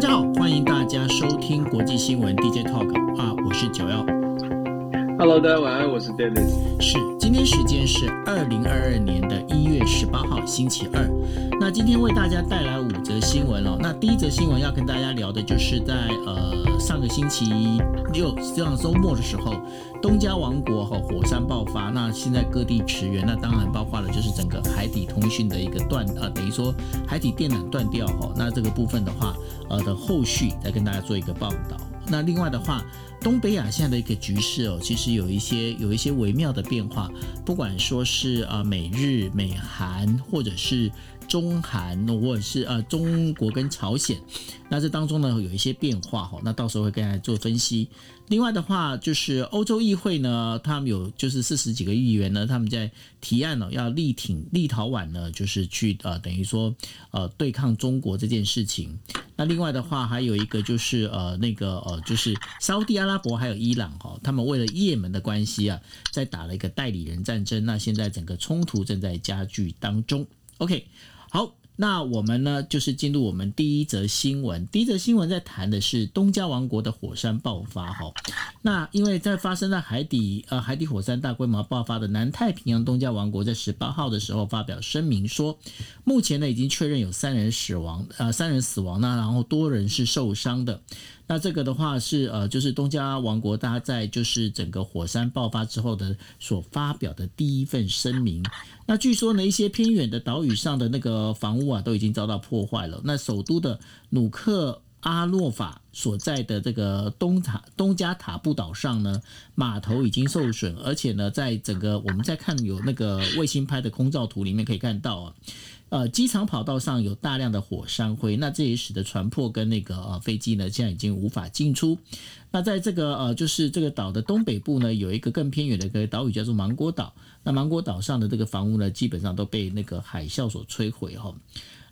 大家好，欢迎大家收听国际新闻 DJ Talk 啊，我是九幺。Hello，大家晚安，我是 Dennis。是，今天时间是二零二二年的一月十八号，星期二。那今天为大家带来五则新闻哦。那第一则新闻要跟大家聊的就是在呃上个星期六，这样周末的时候，东加王国哈、火山爆发，那现在各地驰援，那当然包括了就是整个海底通讯的一个断呃，等于说海底电缆断掉哈、那这个部分的话，呃的后续再跟大家做一个报道。那另外的话，东北亚现在的一个局势哦，其实有一些有一些微妙的变化，不管说是呃美日、美韩，或者是中韩，或者是呃中国跟朝鲜，那这当中呢有一些变化哈，那到时候会跟大家做分析。另外的话，就是欧洲议会呢，他们有就是四十几个议员呢，他们在提案呢、要力挺立陶宛呢，就是去呃等于说呃对抗中国这件事情。那另外的话，还有一个就是呃那个呃就是沙烏地阿拉伯还有伊朗哈、他们为了也门的关系啊，在打了一个代理人战争。那现在整个冲突正在加剧当中。OK，好。那我们呢，就是进入我们第一则新闻。第一则新闻在谈的是东加王国的火山爆发哈。那因为在发生在海底呃海底火山大规模爆发的南太平洋东加王国，在十八号的时候发表声明说，目前呢已经确认有三人死亡，呃三人死亡呢然后多人是受伤的。那这个的话是呃，就是东加王国，大家在就是整个火山爆发之后的所发表的第一份声明。那据说呢，一些偏远的岛屿上的那个房屋啊，都已经遭到破坏了。那首都的努克阿洛法所在的这个东塔东加塔布岛上呢，码头已经受损，而且呢，在整个我们在看有那个卫星拍的空照图里面可以看到啊。呃，机场跑道上有大量的火山灰，那这也使得船舶跟那个呃飞机呢，现在已经无法进出。那在这个呃，就是这个岛的东北部呢，有一个更偏远的一个岛屿叫做芒果岛。那芒果岛上的这个房屋呢，基本上都被那个海啸所摧毁哈。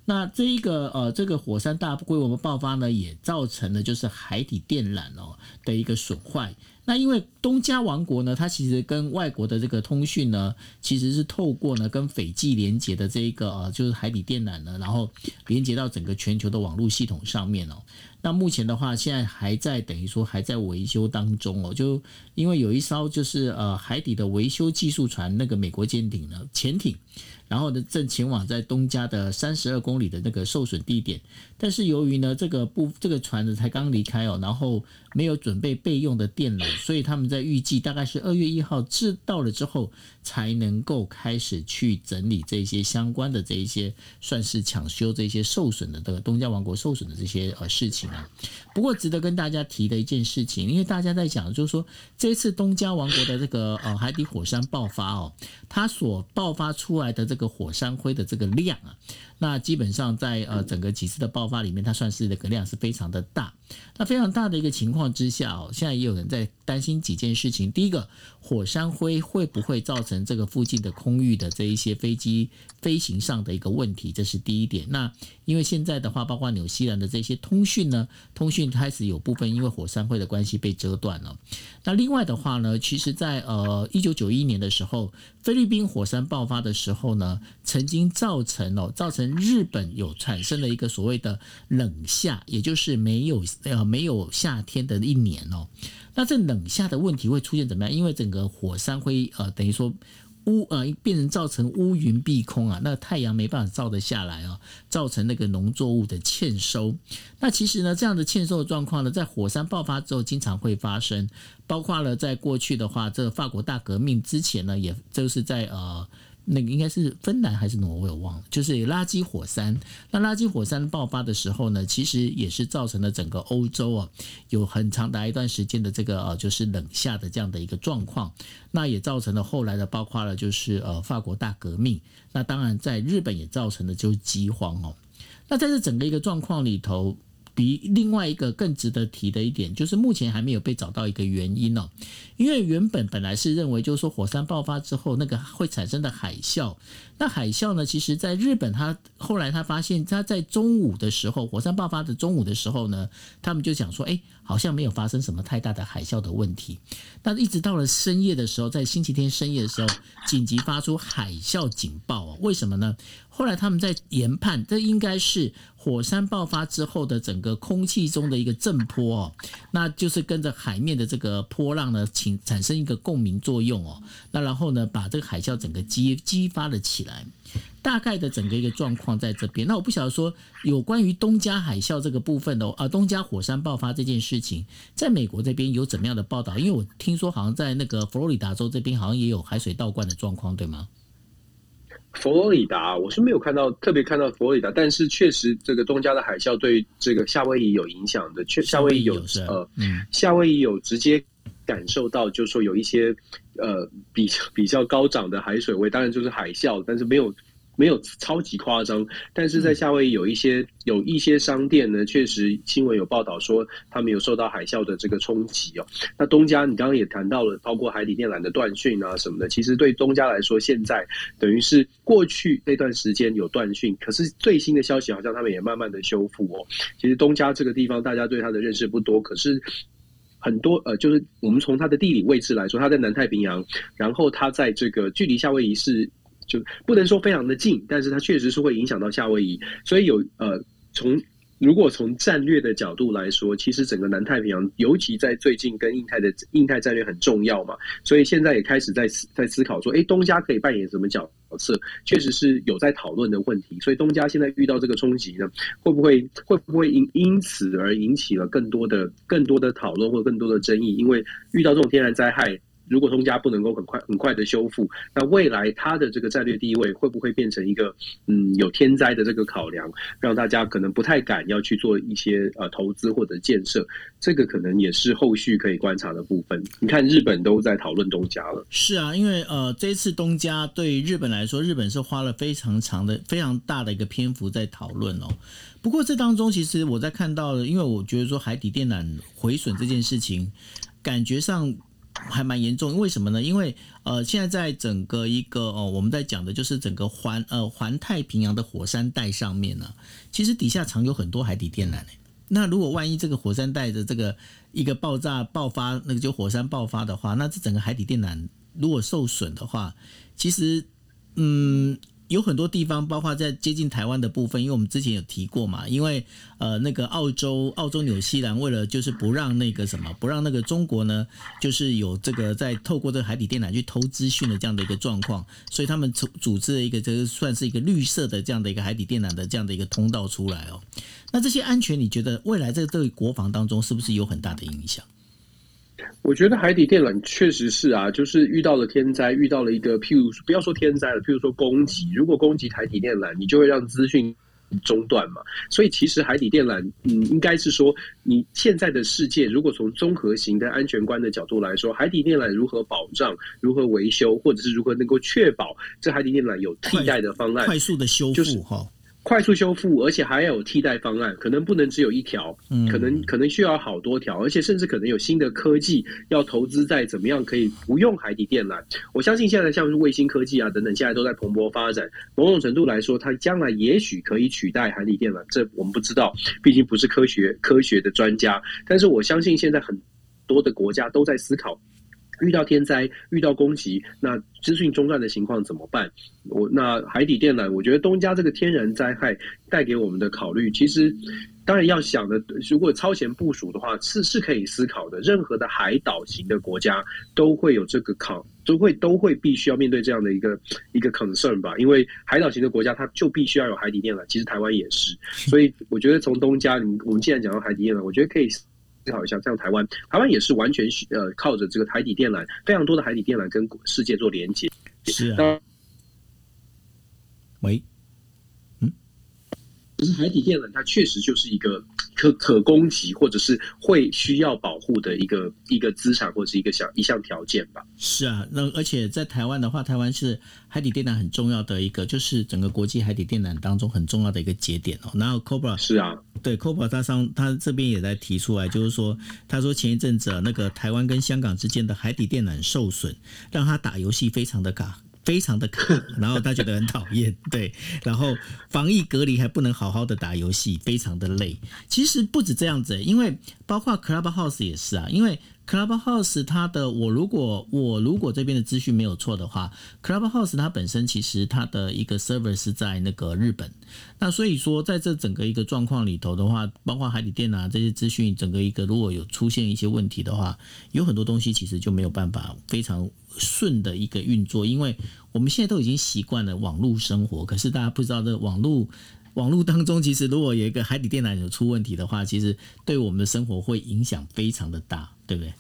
那这一个呃，这个火山大规模爆发呢，也造成了就是海底电缆哦的一个损坏。那因为东加王国呢，它其实跟外国的这个通讯呢，其实是透过呢跟斐济连接的这一个呃，就是海底电缆呢，然后连接到整个全球的网络系统上面哦。那目前的话，现在还在等于说还在维修当中哦，就因为有一艘就是呃海底的维修技术船，那个美国舰艇呢潜艇，然后呢正前往在东加的三十二公里的那个受损地点，但是由于呢这个部这个船呢才刚离开哦，然后没有准备备用的电缆，所以他们在预计大概是二月一号至到了之后，才能够开始去整理这些相关的这一些算是抢修这些受损的这个东加王国受损的这些呃事情啊。不过值得跟大家提的一件事情，因为大家在讲就是说这次东加王国的这个呃海底火山爆发哦，它所爆发出来的这个火山灰的这个量啊。那基本上在呃整个几次的爆发里面，它算是那个量是非常的大。那非常大的一个情况之下哦，现在也有人在担心几件事情。第一个，火山灰会不会造成这个附近的空域的这一些飞机飞行上的一个问题？这是第一点。那因为现在的话，包括纽西兰的这些通讯呢，通讯开始有部分因为火山灰的关系被遮断了。那另外的话呢，其实在呃一九九一年的时候，菲律宾火山爆发的时候呢，曾经造成哦，造成日本有产生了一个所谓的冷夏，也就是没有呃没有夏天的一年哦。那这冷夏的问题会出现怎么样？因为整个火山灰呃等于说。乌呃变成造成乌云蔽空啊，那太阳没办法照得下来啊，造成那个农作物的欠收。那其实呢，这样的欠收的状况呢，在火山爆发之后经常会发生，包括了在过去的话，这个法国大革命之前呢，也就是在呃。那个应该是芬兰还是挪威，我忘了，就是垃圾火山。那垃圾火山爆发的时候呢，其实也是造成了整个欧洲啊，有很长达一段时间的这个呃，就是冷夏的这样的一个状况。那也造成了后来的，包括了就是呃法国大革命。那当然在日本也造成的就是饥荒哦。那在这整个一个状况里头。比另外一个更值得提的一点，就是目前还没有被找到一个原因哦。因为原本本来是认为，就是说火山爆发之后，那个会产生的海啸，那海啸呢，其实在日本，他后来他发现，他在中午的时候，火山爆发的中午的时候呢，他们就讲说，哎，好像没有发生什么太大的海啸的问题。那一直到了深夜的时候，在星期天深夜的时候，紧急发出海啸警报啊？为什么呢？后来他们在研判，这应该是火山爆发之后的整个空气中的一个震波哦，那就是跟着海面的这个波浪呢，请产生一个共鸣作用哦，那然后呢，把这个海啸整个激激发了起来。大概的整个一个状况在这边。那我不晓得说有关于东加海啸这个部分的啊，东加火山爆发这件事情，在美国这边有怎么样的报道？因为我听说好像在那个佛罗里达州这边好像也有海水倒灌的状况，对吗？佛罗里达我是没有看到特别看到佛罗里达，但是确实这个东加的海啸对这个夏威夷有影响的。确夏威夷有呃，夏威夷有直接感受到，就是说有一些呃比较比较高涨的海水位，当然就是海啸，但是没有。没有超级夸张，但是在夏威夷有一些有一些商店呢，确实新闻有报道说他们有受到海啸的这个冲击哦。那东家你刚刚也谈到了，包括海底电缆的断讯啊什么的，其实对东家来说，现在等于是过去那段时间有断讯，可是最新的消息好像他们也慢慢的修复哦。其实东家这个地方大家对它的认识不多，可是很多呃，就是我们从它的地理位置来说，它在南太平洋，然后它在这个距离夏威夷是。就不能说非常的近，但是它确实是会影响到夏威夷，所以有呃，从如果从战略的角度来说，其实整个南太平洋，尤其在最近跟印太的印太战略很重要嘛，所以现在也开始在在思考说，哎，东家可以扮演什么角色？确实是有在讨论的问题。所以东家现在遇到这个冲击呢，会不会会不会因因此而引起了更多的更多的讨论或更多的争议？因为遇到这种天然灾害。如果东家不能够很快很快的修复，那未来它的这个战略地位会不会变成一个嗯有天灾的这个考量，让大家可能不太敢要去做一些呃投资或者建设？这个可能也是后续可以观察的部分。你看日本都在讨论东家了。是啊，因为呃这一次东家对日本来说，日本是花了非常长的、非常大的一个篇幅在讨论哦。不过这当中其实我在看到的，因为我觉得说海底电缆毁损这件事情，感觉上。还蛮严重，为什么呢？因为呃，现在在整个一个哦，我们在讲的就是整个环呃环太平洋的火山带上面呢，其实底下藏有很多海底电缆那如果万一这个火山带的这个一个爆炸爆发，那个就火山爆发的话，那这整个海底电缆如果受损的话，其实嗯。有很多地方，包括在接近台湾的部分，因为我们之前有提过嘛，因为呃，那个澳洲、澳洲、纽西兰为了就是不让那个什么，不让那个中国呢，就是有这个在透过这个海底电缆去偷资讯的这样的一个状况，所以他们组组织了一个这个算是一个绿色的这样的一个海底电缆的这样的一个通道出来哦。那这些安全，你觉得未来在这个国防当中是不是有很大的影响？我觉得海底电缆确实是啊，就是遇到了天灾，遇到了一个譬如不要说天灾了，譬如说攻击，如果攻击海底电缆，你就会让资讯中断嘛。所以其实海底电缆，嗯，应该是说你现在的世界，如果从综合型的安全观的角度来说，海底电缆如何保障、如何维修，或者是如何能够确保这海底电缆有替代的方案，快速的修复哈。快速修复，而且还要有替代方案，可能不能只有一条，可能可能需要好多条，而且甚至可能有新的科技要投资在怎么样可以不用海底电缆。我相信现在像是卫星科技啊等等，现在都在蓬勃发展。某种程度来说，它将来也许可以取代海底电缆，这我们不知道，毕竟不是科学科学的专家。但是我相信现在很多的国家都在思考。遇到天灾、遇到攻击，那资讯中断的情况怎么办？我那海底电缆，我觉得东家这个天然灾害带给我们的考虑，其实当然要想的，如果超前部署的话，是是可以思考的。任何的海岛型的国家都会有这个考，都会都会必须要面对这样的一个一个 concern 吧。因为海岛型的国家，它就必须要有海底电缆。其实台湾也是，所以我觉得从东家，你我们既然讲到海底电缆，我觉得可以。思考一下，像台湾，台湾也是完全呃靠着这个海底电缆，非常多的海底电缆跟世界做连接。是啊。喂。嗯可是海底电缆，它确实就是一个可可攻击，或者是会需要保护的一个一个资产，或者是一个小一项条件吧。是啊，那而且在台湾的话，台湾是海底电缆很重要的一个，就是整个国际海底电缆当中很重要的一个节点哦。然后 Cobra 是啊，对 Cobra 他上他这边也在提出来，就是说，他说前一阵子那个台湾跟香港之间的海底电缆受损，让他打游戏非常的卡。非常的卡，然后他觉得很讨厌，对，然后防疫隔离还不能好好的打游戏，非常的累。其实不止这样子，因为包括 Clubhouse 也是啊，因为 Clubhouse 它的我如果我如果这边的资讯没有错的话，Clubhouse 它本身其实它的一个 server 是在那个日本。那所以说在这整个一个状况里头的话，包括海底电缆这些资讯，整个一个如果有出现一些问题的话，有很多东西其实就没有办法非常顺的一个运作，因为我们现在都已经习惯了网络生活，可是大家不知道这网络。网络当中，其实如果有一个海底电缆有出问题的话，其实对我们的生活会影响非常的大，对不对？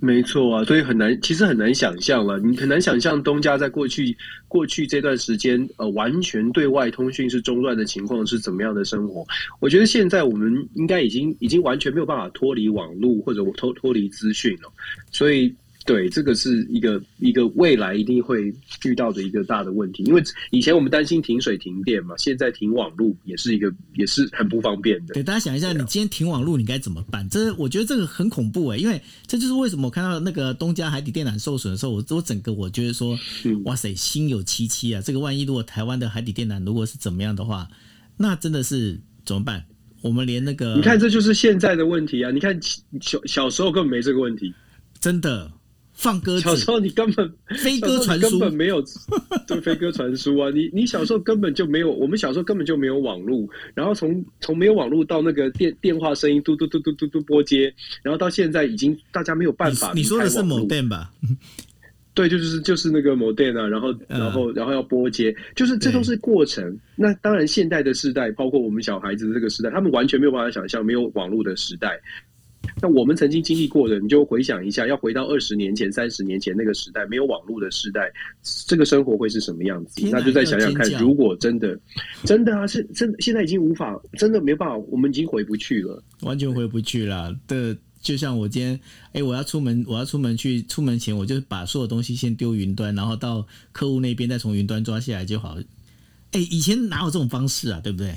没错啊，所以很难，其实很难想象了。你很难想象东家在过去过去这段时间，呃，完全对外通讯是中断的情况是怎么样的生活。我觉得现在我们应该已经已经完全没有办法脱离网络或者脱脱离资讯了，所以。对，这个是一个一个未来一定会遇到的一个大的问题，因为以前我们担心停水停电嘛，现在停网络也是一个也是很不方便的。对大家想一下，你今天停网络，你该怎么办？这我觉得这个很恐怖哎，因为这就是为什么我看到那个东家海底电缆受损的时候，我我整个我觉得说，哇塞，心有戚戚啊！这个万一如果台湾的海底电缆如果是怎么样的话，那真的是怎么办？我们连那个你看，这就是现在的问题啊！你看小小时候根本没这个问题，真的。放鸽子，小时候你根本飞鸽传书根本没有，对飞鸽传书啊！你你小时候根本就没有，我们小时候根本就没有网络，然后从从没有网络到那个电电话声音嘟嘟嘟嘟嘟嘟拨接，然后到现在已经大家没有办法。你说的是某电吧？对，就是就是那个某电啊，然后然后然后要拨接，就是这都是过程。那当然，现代的时代，包括我们小孩子的这个时代，他们完全没有办法想象没有网络的时代。那我们曾经经历过的，你就回想一下，要回到二十年前、三十年前那个时代，没有网络的时代，这个生活会是什么样子？那就再想想看，如果真的，真的啊，是真，现在已经无法，真的没办法，我们已经回不去了，完全回不去了。的，就像我今天，哎，我要出门，我要出门去，出门前我就把所有东西先丢云端，然后到客户那边再从云端抓下来就好。哎，以前哪有这种方式啊？对不对？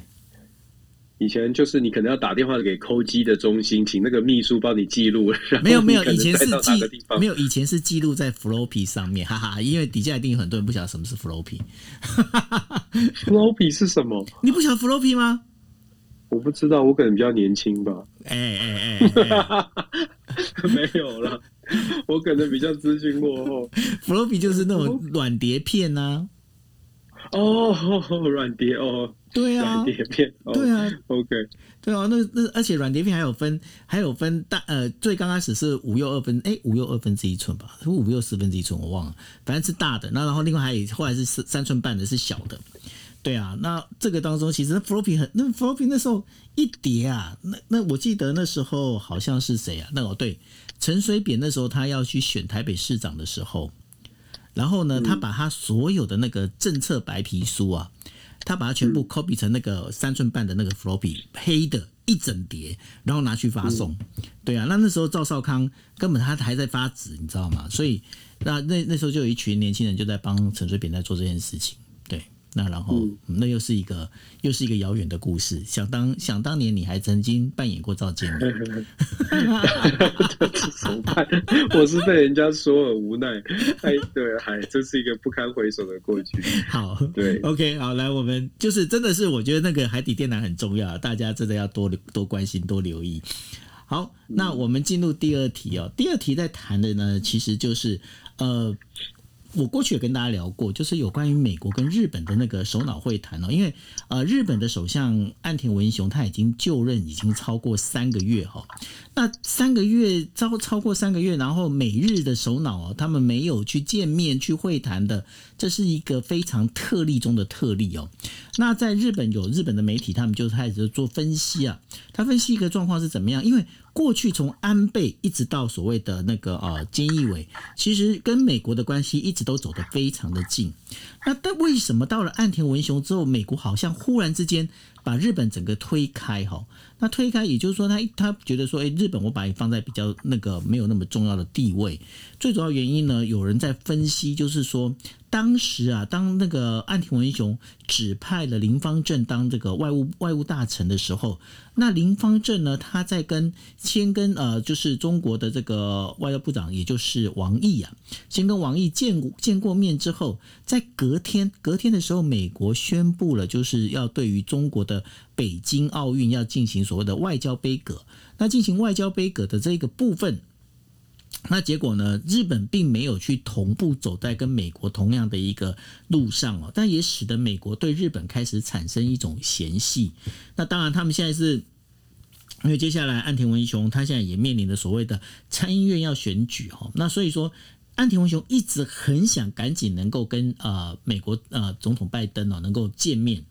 以前就是你可能要打电话给扣机的中心，请那个秘书帮你记录。没有没有，以前是记没有，以前是记录在 floppy 上面，哈哈。因为底下一定有很多人不晓得什么是 floppy。floppy 是什么？你不晓得 floppy 吗？我不知道，我可能比较年轻吧。哎哎哎，没有了，我可能比较资讯落后。floppy 就是那种软碟片呐。哦，软碟哦。对啊，软碟片，对啊，OK，对啊，那那而且软碟片还有分，还有分大呃，最刚开始是五又二分，哎，五又二分之一寸吧，是五又四分之一寸，我忘了，反正是大的。那然后另外还有后来是三三寸半的，是小的。对啊，那这个当中其实 floppy 很，那 floppy 那时候一叠啊，那那我记得那时候好像是谁啊？那哦对，陈水扁那时候他要去选台北市长的时候，然后呢，他把他所有的那个政策白皮书啊。他把它全部 copy 成那个三寸半的那个 floppy 黑的一整叠，然后拿去发送。对啊，那那时候赵少康根本他还在发纸，你知道吗？所以那那那时候就有一群年轻人就在帮陈水扁在做这件事情。那然后，那又是一个又是一个遥远的故事。想当想当年，你还曾经扮演过赵建明。怎么办？我是被人家说了无奈。哎，对，还这是一个不堪回首的过去。好，对，OK，好，来，我们就是真的是，我觉得那个海底电缆很重要，大家真的要多多关心，多留意。好，那我们进入第二题哦。第二题在谈的呢，其实就是呃。我过去也跟大家聊过，就是有关于美国跟日本的那个首脑会谈哦，因为呃，日本的首相岸田文雄他已经就任已经超过三个月哈，那三个月超超过三个月，然后美日的首脑哦，他们没有去见面去会谈的，这是一个非常特例中的特例哦。那在日本有日本的媒体，他们就开始做分析啊，他分析一个状况是怎么样，因为。过去从安倍一直到所谓的那个呃菅义伟，其实跟美国的关系一直都走得非常的近。那但为什么到了岸田文雄之后，美国好像忽然之间把日本整个推开哈？那推开也就是说，他他觉得说，哎，日本我把你放在比较那个没有那么重要的地位。最主要原因呢，有人在分析，就是说。当时啊，当那个岸田文雄指派了林方正当这个外务外务大臣的时候，那林方正呢，他在跟先跟呃，就是中国的这个外交部长，也就是王毅啊，先跟王毅见过见过面之后，在隔天隔天的时候，美国宣布了，就是要对于中国的北京奥运要进行所谓的外交杯葛，那进行外交杯葛的这个部分。那结果呢？日本并没有去同步走在跟美国同样的一个路上哦，但也使得美国对日本开始产生一种嫌隙。那当然，他们现在是因为接下来岸田文雄他现在也面临着所谓的参议院要选举哈，那所以说岸田文雄一直很想赶紧能够跟呃美国呃总统拜登哦能够见面。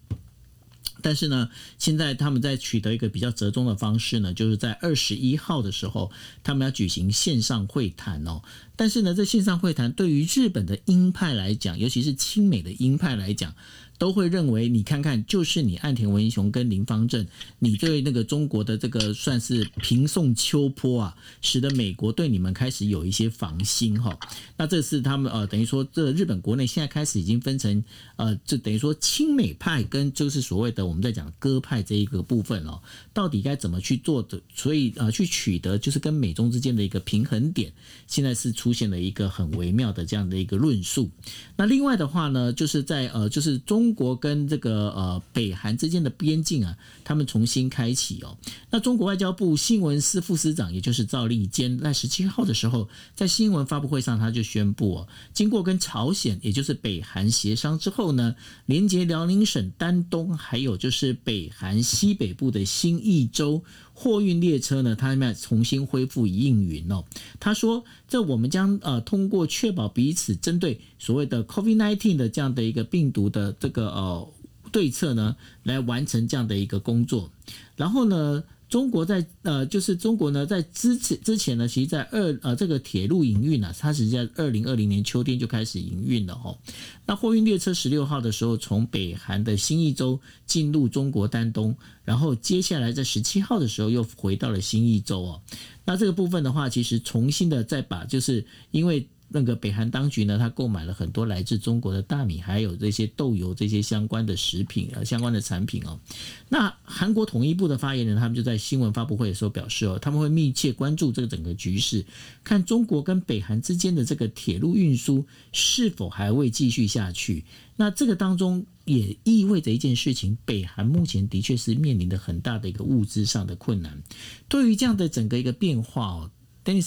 但是呢，现在他们在取得一个比较折中的方式呢，就是在二十一号的时候，他们要举行线上会谈哦。但是呢，这线上会谈对于日本的鹰派来讲，尤其是亲美的鹰派来讲。都会认为，你看看，就是你岸田文雄跟林方正，你对那个中国的这个算是平送秋波啊，使得美国对你们开始有一些防心哈。那这是他们呃，等于说这日本国内现在开始已经分成呃，就等于说亲美派跟就是所谓的我们在讲鸽派这一个部分哦，到底该怎么去做的？所以呃，去取得就是跟美中之间的一个平衡点，现在是出现了一个很微妙的这样的一个论述。那另外的话呢，就是在呃，就是中。中国跟这个呃北韩之间的边境啊，他们重新开启哦。那中国外交部新闻司副司长，也就是赵立坚，在十七号的时候，在新闻发布会上，他就宣布哦，经过跟朝鲜，也就是北韩协商之后呢，连接辽宁省丹东，还有就是北韩西北部的新义州。货运列车呢，他们重新恢复营运哦。他说：“这我们将呃通过确保彼此针对所谓的 COVID-19 的这样的一个病毒的这个呃对策呢，来完成这样的一个工作。然后呢？”中国在呃，就是中国呢，在之前之前呢，其实，在二呃这个铁路营运呢，它实际在二零二零年秋天就开始营运了哦。那货运列车十六号的时候，从北韩的新义州进入中国丹东，然后接下来在十七号的时候又回到了新义州哦。那这个部分的话，其实重新的再把，就是因为。那个北韩当局呢，他购买了很多来自中国的大米，还有这些豆油这些相关的食品啊，相关的产品哦。那韩国统一部的发言人他们就在新闻发布会的时候表示哦，他们会密切关注这个整个局势，看中国跟北韩之间的这个铁路运输是否还会继续下去。那这个当中也意味着一件事情，北韩目前的确是面临的很大的一个物资上的困难。对于这样的整个一个变化哦。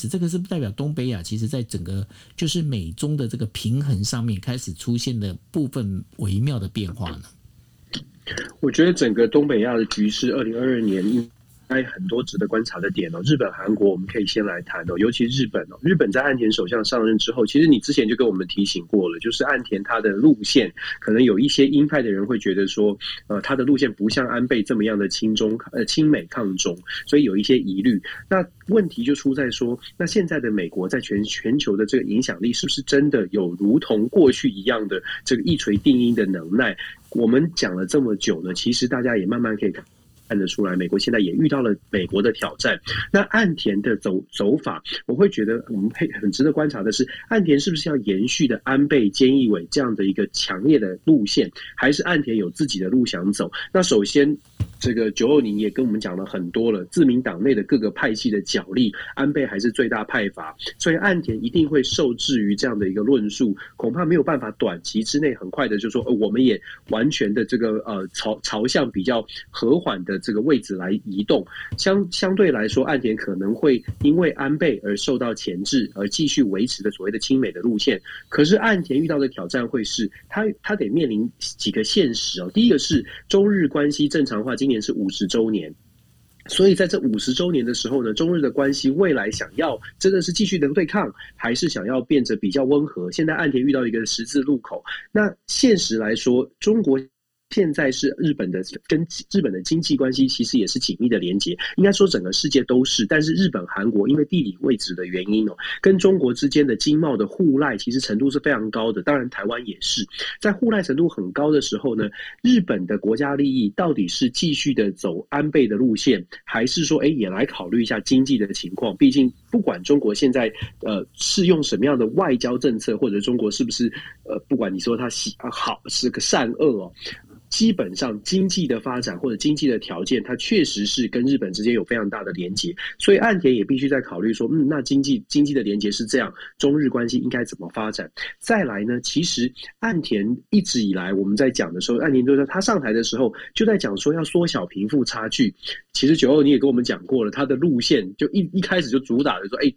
这个是不代表东北亚，其实在整个就是美中的这个平衡上面开始出现的部分微妙的变化呢？我觉得整个东北亚的局势，二零二二年。还有很多值得观察的点哦，日本、韩国我们可以先来谈哦，尤其日本哦，日本在岸田首相上任之后，其实你之前就跟我们提醒过了，就是岸田他的路线可能有一些鹰派的人会觉得说，呃，他的路线不像安倍这么样的亲中呃亲美抗中，所以有一些疑虑。那问题就出在说，那现在的美国在全全球的这个影响力是不是真的有如同过去一样的这个一锤定音的能耐？我们讲了这么久呢，其实大家也慢慢可以看。看得出来，美国现在也遇到了美国的挑战。那岸田的走走法，我会觉得我们配很值得观察的是，岸田是不是要延续的安倍、菅义伟这样的一个强烈的路线，还是岸田有自己的路想走？那首先。这个九二年也跟我们讲了很多了，自民党内的各个派系的角力，安倍还是最大派阀，所以岸田一定会受制于这样的一个论述，恐怕没有办法短期之内很快的就说，我们也完全的这个呃朝朝向比较和缓的这个位置来移动。相相对来说，岸田可能会因为安倍而受到钳制，而继续维持的所谓的亲美的路线。可是岸田遇到的挑战会是，他他得面临几个现实哦。第一个是中日关系正常化，今年。是五十周年，所以在这五十周年的时候呢，中日的关系未来想要真的是继续的对抗，还是想要变得比较温和？现在岸田遇到一个十字路口，那现实来说，中国。现在是日本的跟日本的经济关系其实也是紧密的连接，应该说整个世界都是。但是日本、韩国因为地理位置的原因哦，跟中国之间的经贸的互赖其实程度是非常高的。当然台湾也是在互赖程度很高的时候呢，日本的国家利益到底是继续的走安倍的路线，还是说哎也来考虑一下经济的情况？毕竟不管中国现在呃是用什么样的外交政策，或者中国是不是呃不管你说他喜好是个善恶哦。基本上经济的发展或者经济的条件，它确实是跟日本之间有非常大的连结，所以岸田也必须在考虑说，嗯，那经济经济的连结是这样，中日关系应该怎么发展？再来呢，其实岸田一直以来我们在讲的时候，岸田就说他上台的时候就在讲说要缩小贫富差距。其实九二你也跟我们讲过了，他的路线就一一开始就主打的说，哎，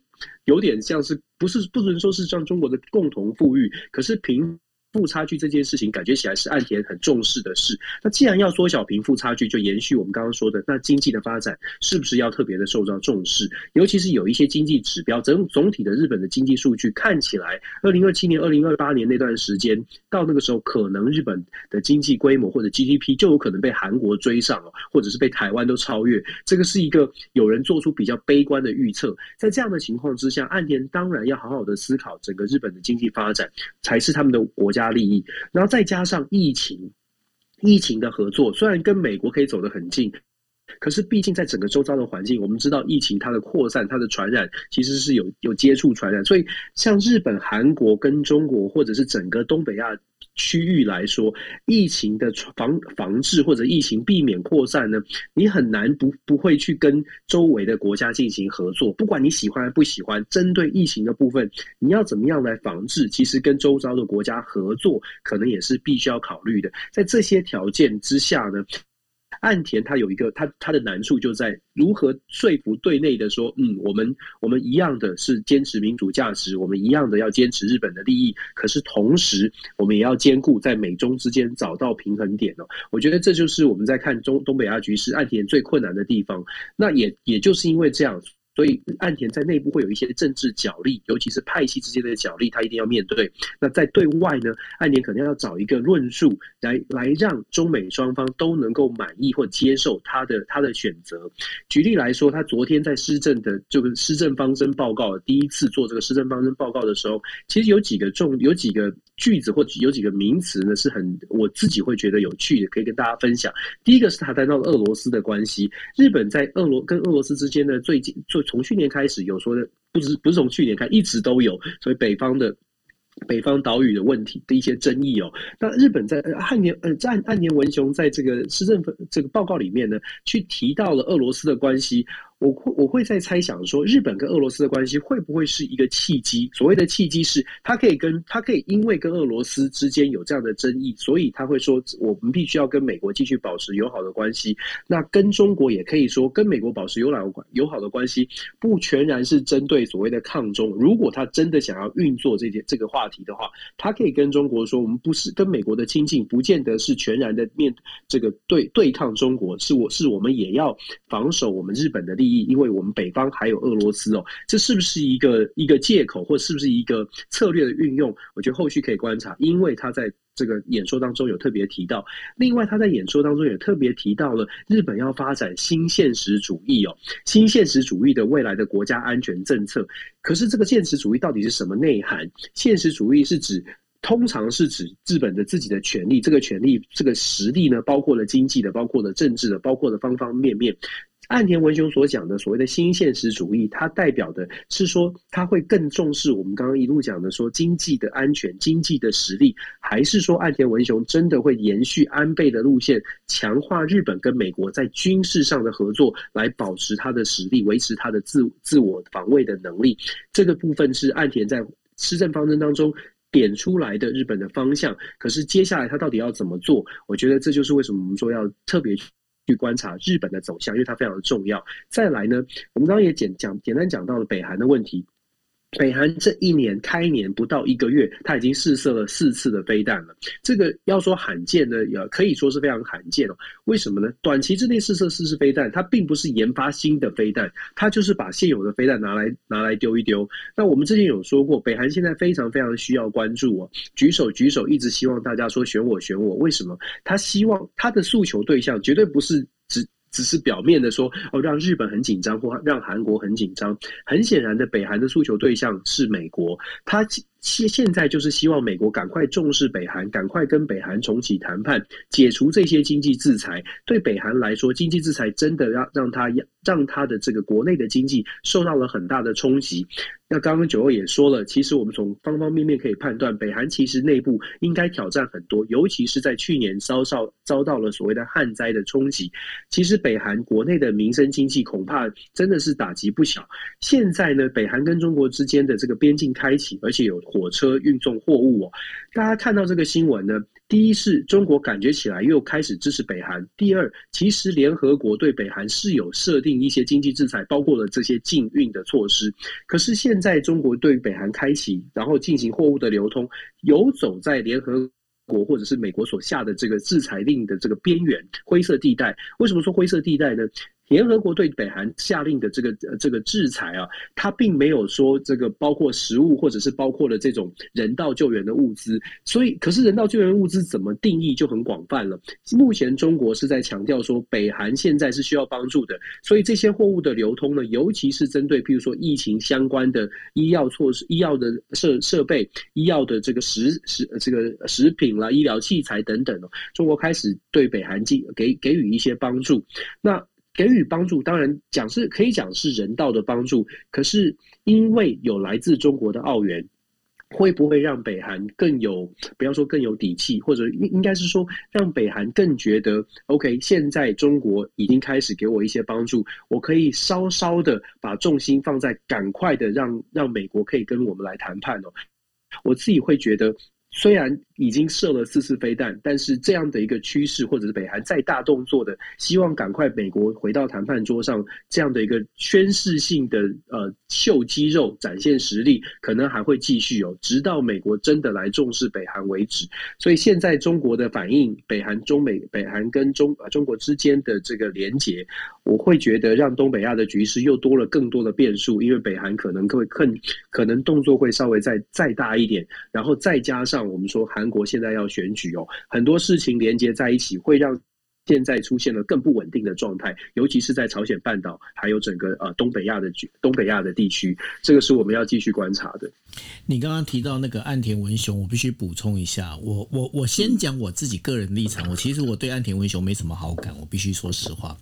有点像是不是不能说是像中国的共同富裕，可是贫。富差距这件事情，感觉起来是岸田很重视的事。那既然要缩小贫富差距，就延续我们刚刚说的，那经济的发展是不是要特别的受到重视？尤其是有一些经济指标，整总体的日本的经济数据看起来，二零二七年、二零二八年那段时间，到那个时候，可能日本的经济规模或者 GDP 就有可能被韩国追上了，或者是被台湾都超越。这个是一个有人做出比较悲观的预测。在这样的情况之下，岸田当然要好好的思考整个日本的经济发展，才是他们的国家。利益，然后再加上疫情，疫情的合作，虽然跟美国可以走得很近，可是毕竟在整个周遭的环境，我们知道疫情它的扩散、它的传染其实是有有接触传染，所以像日本、韩国跟中国，或者是整个东北亚。区域来说，疫情的防防治或者疫情避免扩散呢，你很难不不会去跟周围的国家进行合作。不管你喜欢还不喜欢，针对疫情的部分，你要怎么样来防治？其实跟周遭的国家合作，可能也是必须要考虑的。在这些条件之下呢？岸田他有一个他他的难处就在如何说服对内的说，嗯，我们我们一样的是坚持民主价值，我们一样的要坚持日本的利益，可是同时我们也要兼顾在美中之间找到平衡点哦。我觉得这就是我们在看中东北亚局势岸田最困难的地方。那也也就是因为这样。所以岸田在内部会有一些政治角力，尤其是派系之间的角力，他一定要面对。那在对外呢，岸田可能要找一个论述来来让中美双方都能够满意或接受他的他的选择。举例来说，他昨天在施政的这个施政方针报告第一次做这个施政方针报告的时候，其实有几个重有几个句子或有几个名词呢，是很我自己会觉得有趣的，可以跟大家分享。第一个是他谈到俄罗斯的关系，日本在俄罗跟俄罗斯之间呢，最近最从去年开始有说的，不是不是从去年开，一直都有，所以北方的北方岛屿的问题的一些争议哦。那日本在汉年呃在岸年文雄在这个施政这个报告里面呢，去提到了俄罗斯的关系。我会我会在猜想说，日本跟俄罗斯的关系会不会是一个契机？所谓的契机是，他可以跟他可以因为跟俄罗斯之间有这样的争议，所以他会说，我们必须要跟美国继续保持友好的关系。那跟中国也可以说，跟美国保持友好友好的关系，不全然是针对所谓的抗中。如果他真的想要运作这件这个话题的话，他可以跟中国说，我们不是跟美国的亲近，不见得是全然的面这个对对抗中国，是我是我们也要防守我们日本的利。因为我们北方还有俄罗斯哦，这是不是一个一个借口，或是不是一个策略的运用？我觉得后续可以观察。因为他在这个演说当中有特别提到，另外他在演说当中也特别提到了日本要发展新现实主义哦，新现实主义的未来的国家安全政策。可是这个现实主义到底是什么内涵？现实主义是指通常是指日本的自己的权利，这个权利这个实力呢，包括了经济的，包括了政治的，包括了方方面面。岸田文雄所讲的所谓的新现实主义，它代表的是说，他会更重视我们刚刚一路讲的说经济的安全、经济的实力，还是说岸田文雄真的会延续安倍的路线，强化日本跟美国在军事上的合作，来保持他的实力，维持他的自自我防卫的能力？这个部分是岸田在施政方针当中点出来的日本的方向。可是接下来他到底要怎么做？我觉得这就是为什么我们说要特别。去观察日本的走向，因为它非常的重要。再来呢，我们刚刚也简讲简单讲到了北韩的问题。北韩这一年开年不到一个月，他已经试射了四次的飞弹了。这个要说罕见呢，也可以说是非常罕见哦。为什么呢？短期之内试射四次飞弹，它并不是研发新的飞弹，它就是把现有的飞弹拿来拿来丢一丢。那我们之前有说过，北韩现在非常非常需要关注哦，举手举手，一直希望大家说选我选我。为什么？他希望他的诉求对象绝对不是。只是表面的说哦，让日本很紧张，或让韩国很紧张。很显然的，北韩的诉求对象是美国。他现现在就是希望美国赶快重视北韩，赶快跟北韩重启谈判，解除这些经济制裁。对北韩来说，经济制裁真的让让他让他的这个国内的经济受到了很大的冲击。那刚刚九欧也说了，其实我们从方方面面可以判断，北韩其实内部应该挑战很多，尤其是在去年遭受遭到了所谓的旱灾的冲击。其实北韩国内的民生经济恐怕真的是打击不小。现在呢，北韩跟中国之间的这个边境开启，而且有火车运送货物哦。大家看到这个新闻呢？第一是中国感觉起来又开始支持北韩。第二，其实联合国对北韩是有设定一些经济制裁，包括了这些禁运的措施。可是现在中国对北韩开启，然后进行货物的流通，游走在联合国或者是美国所下的这个制裁令的这个边缘灰色地带。为什么说灰色地带呢？联合国对北韩下令的这个这个制裁啊，它并没有说这个包括食物或者是包括了这种人道救援的物资，所以可是人道救援物资怎么定义就很广泛了。目前中国是在强调说北韩现在是需要帮助的，所以这些货物的流通呢，尤其是针对譬如说疫情相关的医药措施、医药的设设备、医药的这个食食这个食品啦、医疗器材等等哦，中国开始对北韩进给给予一些帮助。那给予帮助，当然讲是可以讲是人道的帮助，可是因为有来自中国的澳元，会不会让北韩更有不要说更有底气，或者应应该是说让北韩更觉得，OK，现在中国已经开始给我一些帮助，我可以稍稍的把重心放在赶快的让让美国可以跟我们来谈判哦，我自己会觉得。虽然已经射了四次飞弹，但是这样的一个趋势，或者是北韩再大动作的，希望赶快美国回到谈判桌上，这样的一个宣示性的呃秀肌肉、展现实力，可能还会继续哦，直到美国真的来重视北韩为止。所以现在中国的反应，北韩、中美、北韩跟中呃中国之间的这个连结，我会觉得让东北亚的局势又多了更多的变数，因为北韩可能会更可能动作会稍微再再大一点，然后再加上。我们说韩国现在要选举哦，很多事情连接在一起，会让现在出现了更不稳定的状态，尤其是在朝鲜半岛，还有整个呃东北亚的东北亚的地区，这个是我们要继续观察的。你刚刚提到那个岸田文雄，我必须补充一下，我我我先讲我自己个人立场，我其实我对岸田文雄没什么好感，我必须说实话。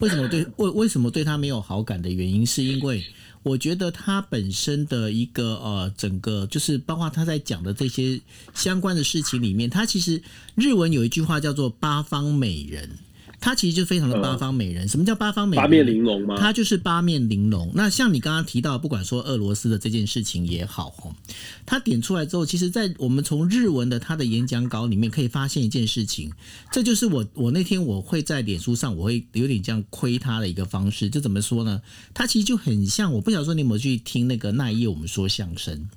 为什么对为为什么对他没有好感的原因，是因为。我觉得他本身的一个呃，整个就是包括他在讲的这些相关的事情里面，他其实日文有一句话叫做“八方美人”。它其实就非常的八方美人。什么叫八方美人？八面玲珑吗？它就是八面玲珑。那像你刚刚提到，不管说俄罗斯的这件事情也好，哈，他点出来之后，其实，在我们从日文的他的演讲稿里面可以发现一件事情，这就是我我那天我会在脸书上，我会有点这样亏他的一个方式。就怎么说呢？他其实就很像，我不晓得说你有没有去听那个那一夜我们说相声。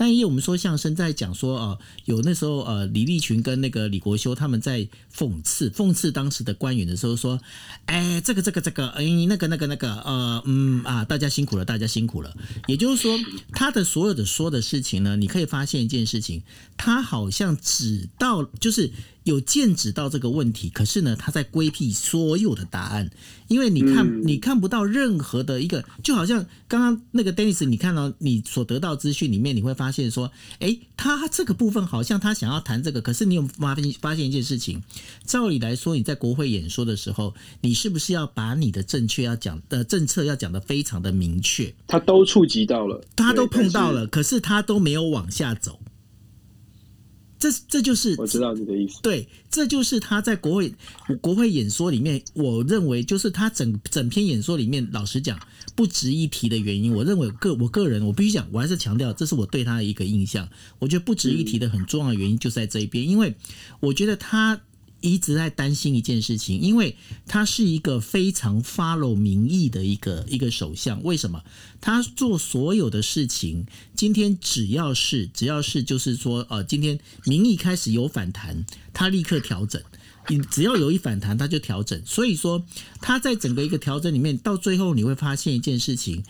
那因为我们说相声在讲说哦，有那时候呃，李立群跟那个李国修他们在讽刺讽刺当时的官员的时候说，哎，这个这个这个，哎，那个那个那个，呃，嗯啊，大家辛苦了，大家辛苦了。也就是说，他的所有的说的事情呢，你可以发现一件事情，他好像指到就是。有剑指到这个问题，可是呢，他在规避所有的答案，因为你看，你看不到任何的一个，就好像刚刚那个 Dennis，你看到你所得到资讯里面，你会发现说，哎，他这个部分好像他想要谈这个，可是你有发现发现一件事情，照理来说，你在国会演说的时候，你是不是要把你的正确要讲的政策要讲的非常的明确？他都触及到了，他都碰到了，可是他都没有往下走。这这就是我知道你的意思。对，这就是他在国会国会演说里面，我认为就是他整整篇演说里面，老实讲不值一提的原因。我认为个我个人，我必须讲，我还是强调，这是我对他的一个印象。我觉得不值一提的很重要的原因就在这一边，因为我觉得他。一直在担心一件事情，因为他是一个非常 follow 民意的一个一个首相。为什么？他做所有的事情，今天只要是只要是就是说，呃，今天民意开始有反弹，他立刻调整。你只要有一反弹，他就调整。所以说，他在整个一个调整里面，到最后你会发现一件事情。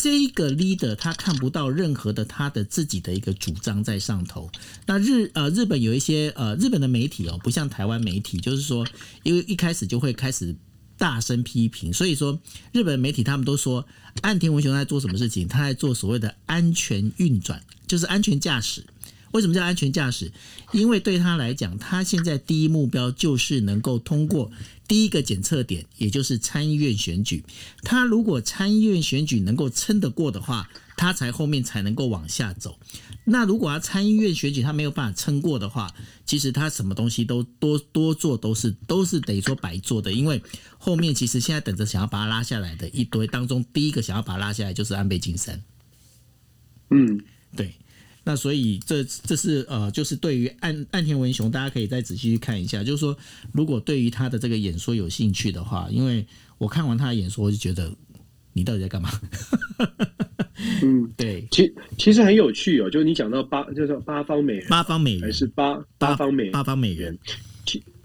这一个 leader 他看不到任何的他的自己的一个主张在上头。那日呃日本有一些呃日本的媒体哦，不像台湾媒体，就是说因为一开始就会开始大声批评。所以说，日本媒体他们都说，岸田文雄在做什么事情？他在做所谓的安全运转，就是安全驾驶。为什么叫安全驾驶？因为对他来讲，他现在第一目标就是能够通过第一个检测点，也就是参议院选举。他如果参议院选举能够撑得过的话，他才后面才能够往下走。那如果他参议院选举他没有办法撑过的话，其实他什么东西都多多做都是都是等于说白做的。因为后面其实现在等着想要把他拉下来的一堆当中，第一个想要把他拉下来就是安倍晋三。嗯，对。那所以这这是呃，就是对于岸岸田文雄，大家可以再仔细去看一下。就是说，如果对于他的这个演说有兴趣的话，因为我看完他的演说，我就觉得你到底在干嘛？嗯，对，其其实很有趣哦。就是你讲到八，就是八方美人，八方美人还是八八方美八方美人。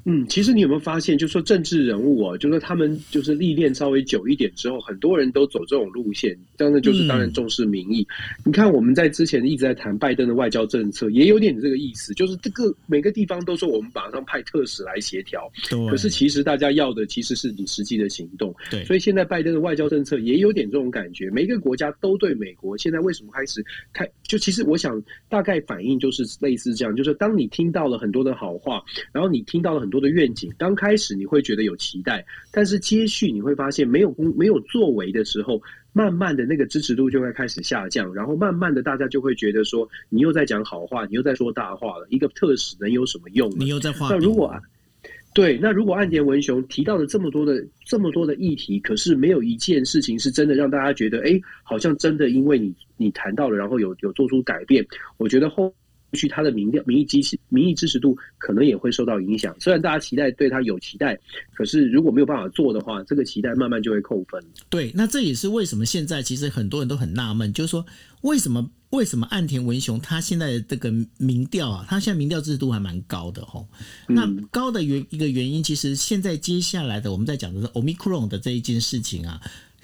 嗯，其实你有没有发现，就说政治人物哦，就说他们就是历练稍微久一点之后，很多人都走这种路线，当然就是当然重视民意。你看我们在之前一直在谈拜登的外交政策，也有点这个意思，就是这个每个地方都说我们马上派特使来协调，可是其实大家要的其实是你实际的行动。对，所以现在拜登的外交政策也有点这种感觉，每一个国家都对美国现在为什么开始开，就其实我想大概反应就是类似这样，就是当你听到了很多的好话，然后你听到了很多的愿景，刚开始你会觉得有期待，但是接续你会发现没有功没有作为的时候，慢慢的那个支持度就会开始下降，然后慢慢的大家就会觉得说，你又在讲好话，你又在说大话了，一个特使能有什么用？你又在画。那如果啊对，那如果岸田文雄提到了这么多的这么多的议题，可是没有一件事情是真的让大家觉得，哎，好像真的因为你你谈到了，然后有有做出改变，我觉得后。去他的民调、民意支持、民意支持度可能也会受到影响。虽然大家期待对他有期待，可是如果没有办法做的话，这个期待慢慢就会扣分。对，那这也是为什么现在其实很多人都很纳闷，就是说为什么为什么岸田文雄他现在的这个民调啊，他现在民调支持度还蛮高的吼。那高的原一个原因，其实现在接下来的我们在讲的是 omicron 的这一件事情啊，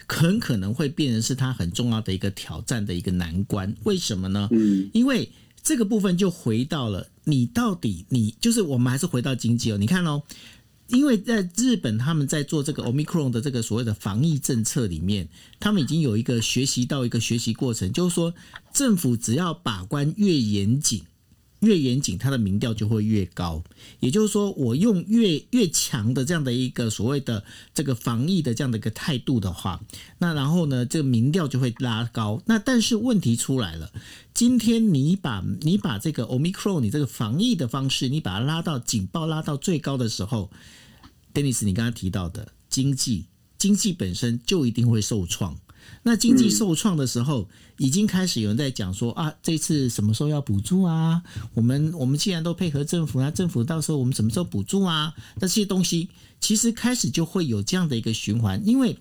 很可能会变成是他很重要的一个挑战的一个难关。为什么呢？嗯，因为。这个部分就回到了你到底你就是我们还是回到经济哦，你看哦，因为在日本他们在做这个 omicron 的这个所谓的防疫政策里面，他们已经有一个学习到一个学习过程，就是说政府只要把关越严谨。越严谨，它的民调就会越高。也就是说，我用越越强的这样的一个所谓的这个防疫的这样的一个态度的话，那然后呢，这个民调就会拉高。那但是问题出来了，今天你把你把这个 omicron 你这个防疫的方式，你把它拉到警报拉到最高的时候，Dennis，你刚刚提到的经济，经济本身就一定会受创。那经济受创的时候，已经开始有人在讲说啊，这次什么时候要补助啊？我们我们既然都配合政府，那政府到时候我们什么时候补助啊？这些东西其实开始就会有这样的一个循环，因为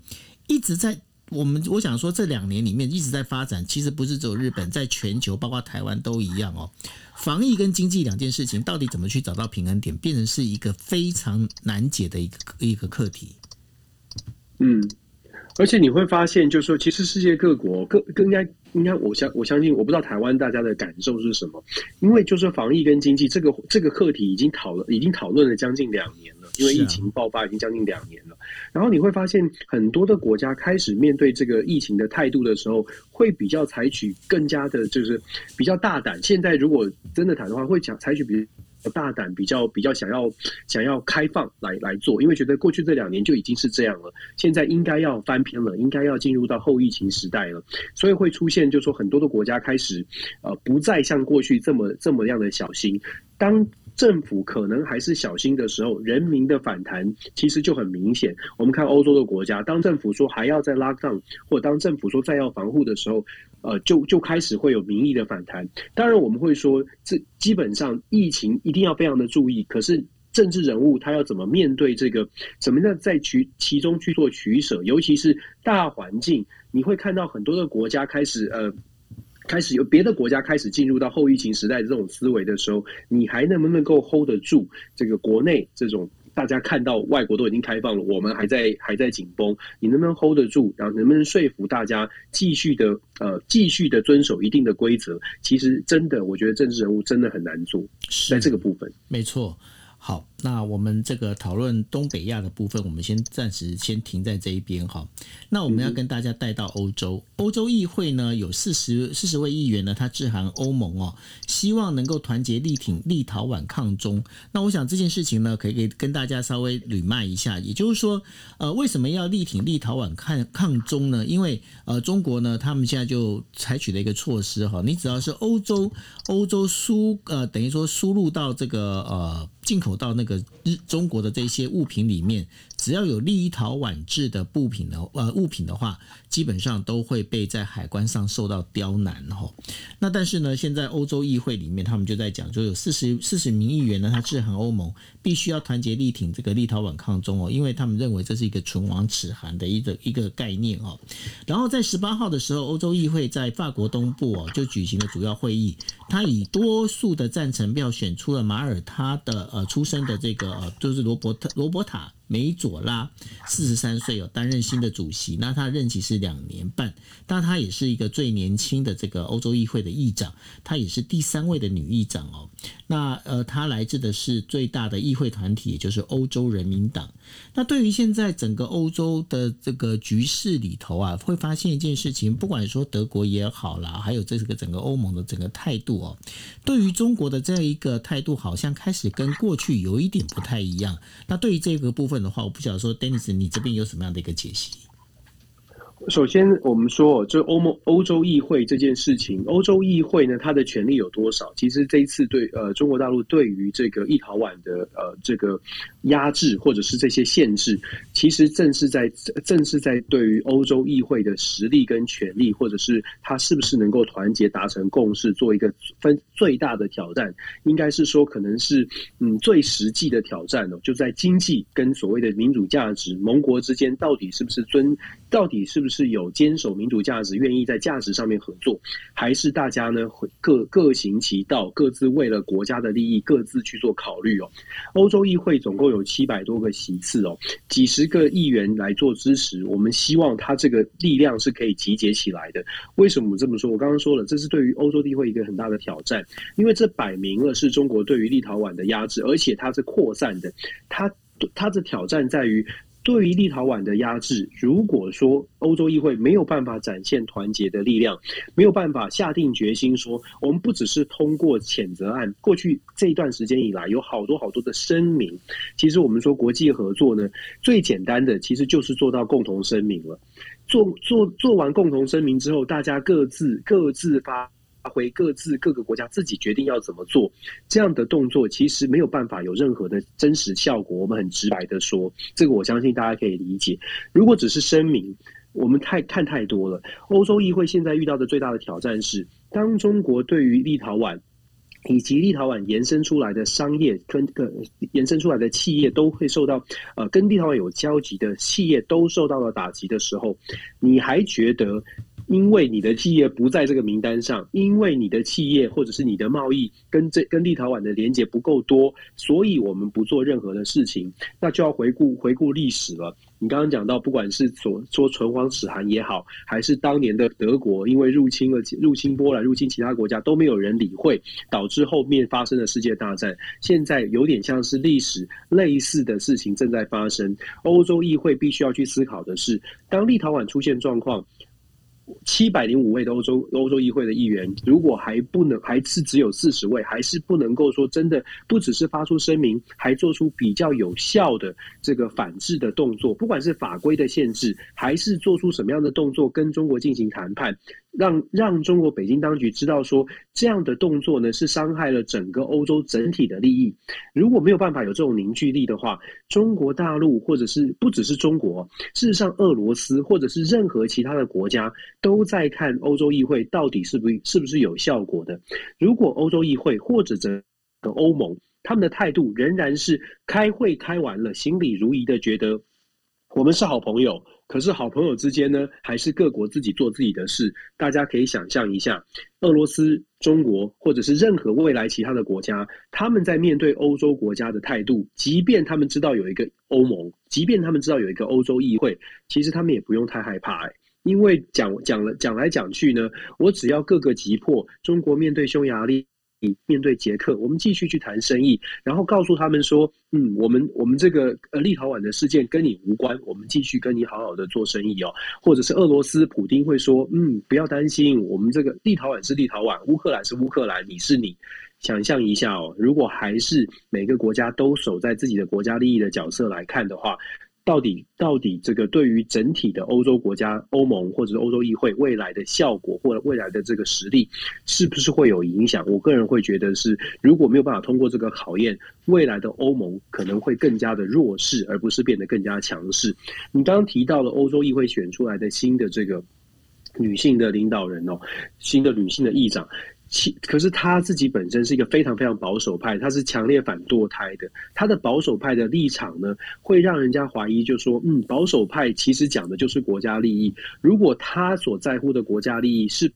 一直在我们我想说这两年里面一直在发展，其实不是只有日本，在全球包括台湾都一样哦。防疫跟经济两件事情，到底怎么去找到平衡点，变成是一个非常难解的一个一个课题。嗯。而且你会发现，就是说，其实世界各国各更应该应该，我相我相信，我不知道台湾大家的感受是什么。因为就是防疫跟经济这个这个课题已经讨论已经讨论了将近两年了，因为疫情爆发已经将近两年了。然后你会发现，很多的国家开始面对这个疫情的态度的时候，会比较采取更加的，就是比较大胆。现在如果真的谈的话，会讲采取比。大胆，比较比较想要想要开放来来做，因为觉得过去这两年就已经是这样了，现在应该要翻篇了，应该要进入到后疫情时代了，所以会出现，就说很多的国家开始呃不再像过去这么这么样的小心。当政府可能还是小心的时候，人民的反弹其实就很明显。我们看欧洲的国家，当政府说还要再拉杠或当政府说再要防护的时候。呃，就就开始会有民意的反弹。当然，我们会说，这基本上疫情一定要非常的注意。可是，政治人物他要怎么面对这个？怎么样在取其中去做取舍？尤其是大环境，你会看到很多的国家开始呃，开始有别的国家开始进入到后疫情时代的这种思维的时候，你还能不能够 hold 得住这个国内这种？大家看到外国都已经开放了，我们还在还在紧绷，你能不能 hold 得住？然后能不能说服大家继续的呃继续的遵守一定的规则？其实真的，我觉得政治人物真的很难做，在这个部分。没错。好，那我们这个讨论东北亚的部分，我们先暂时先停在这一边哈。那我们要跟大家带到欧洲，欧洲议会呢有四十四十位议员呢，他致函欧盟哦，希望能够团结力挺立陶宛抗中。那我想这件事情呢，可以给跟大家稍微捋迈一下，也就是说，呃，为什么要力挺立陶宛抗抗中呢？因为呃，中国呢，他们现在就采取了一个措施哈，你只要是欧洲欧洲输呃，等于说输入到这个呃。进口到那个个日中国的这些物品里面，只要有立陶宛制的布品的呃物品的话，基本上都会被在海关上受到刁难哈。那但是呢，现在欧洲议会里面，他们就在讲，就有四十四十名议员呢，他制衡欧盟，必须要团结力挺这个立陶宛抗中哦，因为他们认为这是一个唇亡齿寒的一个一个概念哦。然后在十八号的时候，欧洲议会在法国东部哦就举行了主要会议，他以多数的赞成票选出了马耳他的。呃，出生的这个呃，就是罗伯特罗伯塔。梅佐拉四十三岁哦，担任新的主席。那他任期是两年半，但他也是一个最年轻的这个欧洲议会的议长，他也是第三位的女议长哦。那呃，他来自的是最大的议会团体，也就是欧洲人民党。那对于现在整个欧洲的这个局势里头啊，会发现一件事情，不管说德国也好啦，还有这个整个欧盟的整个态度哦，对于中国的这样一个态度，好像开始跟过去有一点不太一样。那对于这个部分，的话，我不晓得说，Dennis，你这边有什么样的一个解析？首先，我们说，就欧盟欧洲议会这件事情，欧洲议会呢，它的权力有多少？其实这一次对呃中国大陆对于这个立陶宛的呃这个压制或者是这些限制，其实正是在正是在对于欧洲议会的实力跟权力，或者是它是不是能够团结达成共识，做一个分最大的挑战，应该是说可能是嗯最实际的挑战哦，就在经济跟所谓的民主价值盟国之间，到底是不是尊，到底是不是？有坚守民主价值，愿意在价值上面合作，还是大家呢各各行其道，各自为了国家的利益各自去做考虑哦？欧洲议会总共有七百多个席次哦，几十个议员来做支持，我们希望他这个力量是可以集结起来的。为什么这么说？我刚刚说了，这是对于欧洲议会一个很大的挑战，因为这摆明了是中国对于立陶宛的压制，而且它是扩散的。它它的挑战在于。对于立陶宛的压制，如果说欧洲议会没有办法展现团结的力量，没有办法下定决心说，我们不只是通过谴责案，过去这一段时间以来，有好多好多的声明。其实我们说国际合作呢，最简单的其实就是做到共同声明了。做做做完共同声明之后，大家各自各自发。回各自各个国家自己决定要怎么做，这样的动作其实没有办法有任何的真实效果。我们很直白的说，这个我相信大家可以理解。如果只是声明，我们太看太多了。欧洲议会现在遇到的最大的挑战是，当中国对于立陶宛以及立陶宛延伸出来的商业跟个延伸出来的企业都会受到呃跟立陶宛有交集的企业都受到了打击的时候，你还觉得？因为你的企业不在这个名单上，因为你的企业或者是你的贸易跟这跟立陶宛的连接不够多，所以我们不做任何的事情。那就要回顾回顾历史了。你刚刚讲到，不管是所说唇亡齿寒也好，还是当年的德国因为入侵了入侵波兰、入侵其他国家都没有人理会，导致后面发生的世界大战。现在有点像是历史类似的事情正在发生。欧洲议会必须要去思考的是，当立陶宛出现状况。七百零五位的欧洲欧洲议会的议员，如果还不能还是只有四十位，还是不能够说真的，不只是发出声明，还做出比较有效的这个反制的动作，不管是法规的限制，还是做出什么样的动作跟中国进行谈判。让让中国北京当局知道说，这样的动作呢是伤害了整个欧洲整体的利益。如果没有办法有这种凝聚力的话，中国大陆或者是不只是中国，事实上俄罗斯或者是任何其他的国家都在看欧洲议会到底是不是是不是有效果的。如果欧洲议会或者整个欧盟他们的态度仍然是开会开完了，心里如仪的觉得我们是好朋友。可是好朋友之间呢，还是各国自己做自己的事。大家可以想象一下，俄罗斯、中国，或者是任何未来其他的国家，他们在面对欧洲国家的态度，即便他们知道有一个欧盟，即便他们知道有一个欧洲议会，其实他们也不用太害怕，因为讲讲了讲来讲去呢，我只要各个击破，中国面对匈牙利。面对捷克，我们继续去谈生意，然后告诉他们说，嗯，我们我们这个呃立陶宛的事件跟你无关，我们继续跟你好好的做生意哦。或者是俄罗斯普丁会说，嗯，不要担心，我们这个立陶宛是立陶宛，乌克兰是乌克兰，你是你。想象一下哦，如果还是每个国家都守在自己的国家利益的角色来看的话。到底到底这个对于整体的欧洲国家、欧盟或者是欧洲议会未来的效果或者未来的这个实力，是不是会有影响？我个人会觉得是，如果没有办法通过这个考验，未来的欧盟可能会更加的弱势，而不是变得更加强势。你刚刚提到了欧洲议会选出来的新的这个女性的领导人哦，新的女性的议长。其可是他自己本身是一个非常非常保守派，他是强烈反堕胎的。他的保守派的立场呢，会让人家怀疑，就说，嗯，保守派其实讲的就是国家利益。如果他所在乎的国家利益是。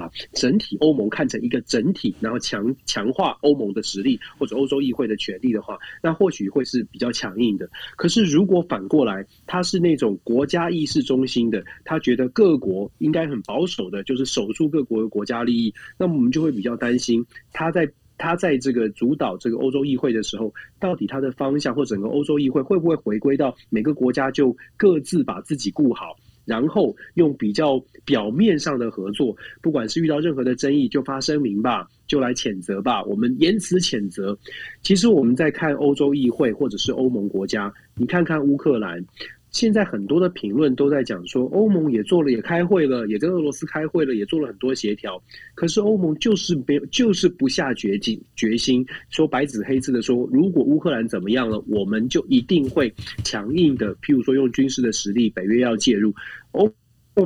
啊，整体欧盟看成一个整体，然后强强化欧盟的实力或者欧洲议会的权力的话，那或许会是比较强硬的。可是如果反过来，他是那种国家意识中心的，他觉得各国应该很保守的，就是守住各国的国家利益，那么我们就会比较担心他在他在这个主导这个欧洲议会的时候，到底他的方向或整个欧洲议会会不会回归到每个国家就各自把自己顾好。然后用比较表面上的合作，不管是遇到任何的争议，就发声明吧，就来谴责吧，我们言辞谴责。其实我们在看欧洲议会或者是欧盟国家，你看看乌克兰。现在很多的评论都在讲说，欧盟也做了，也开会了，也跟俄罗斯开会了，也做了很多协调。可是欧盟就是没有，就是不下决心，决心说白纸黑字的说，如果乌克兰怎么样了，我们就一定会强硬的，譬如说用军事的实力，北约要介入。欧。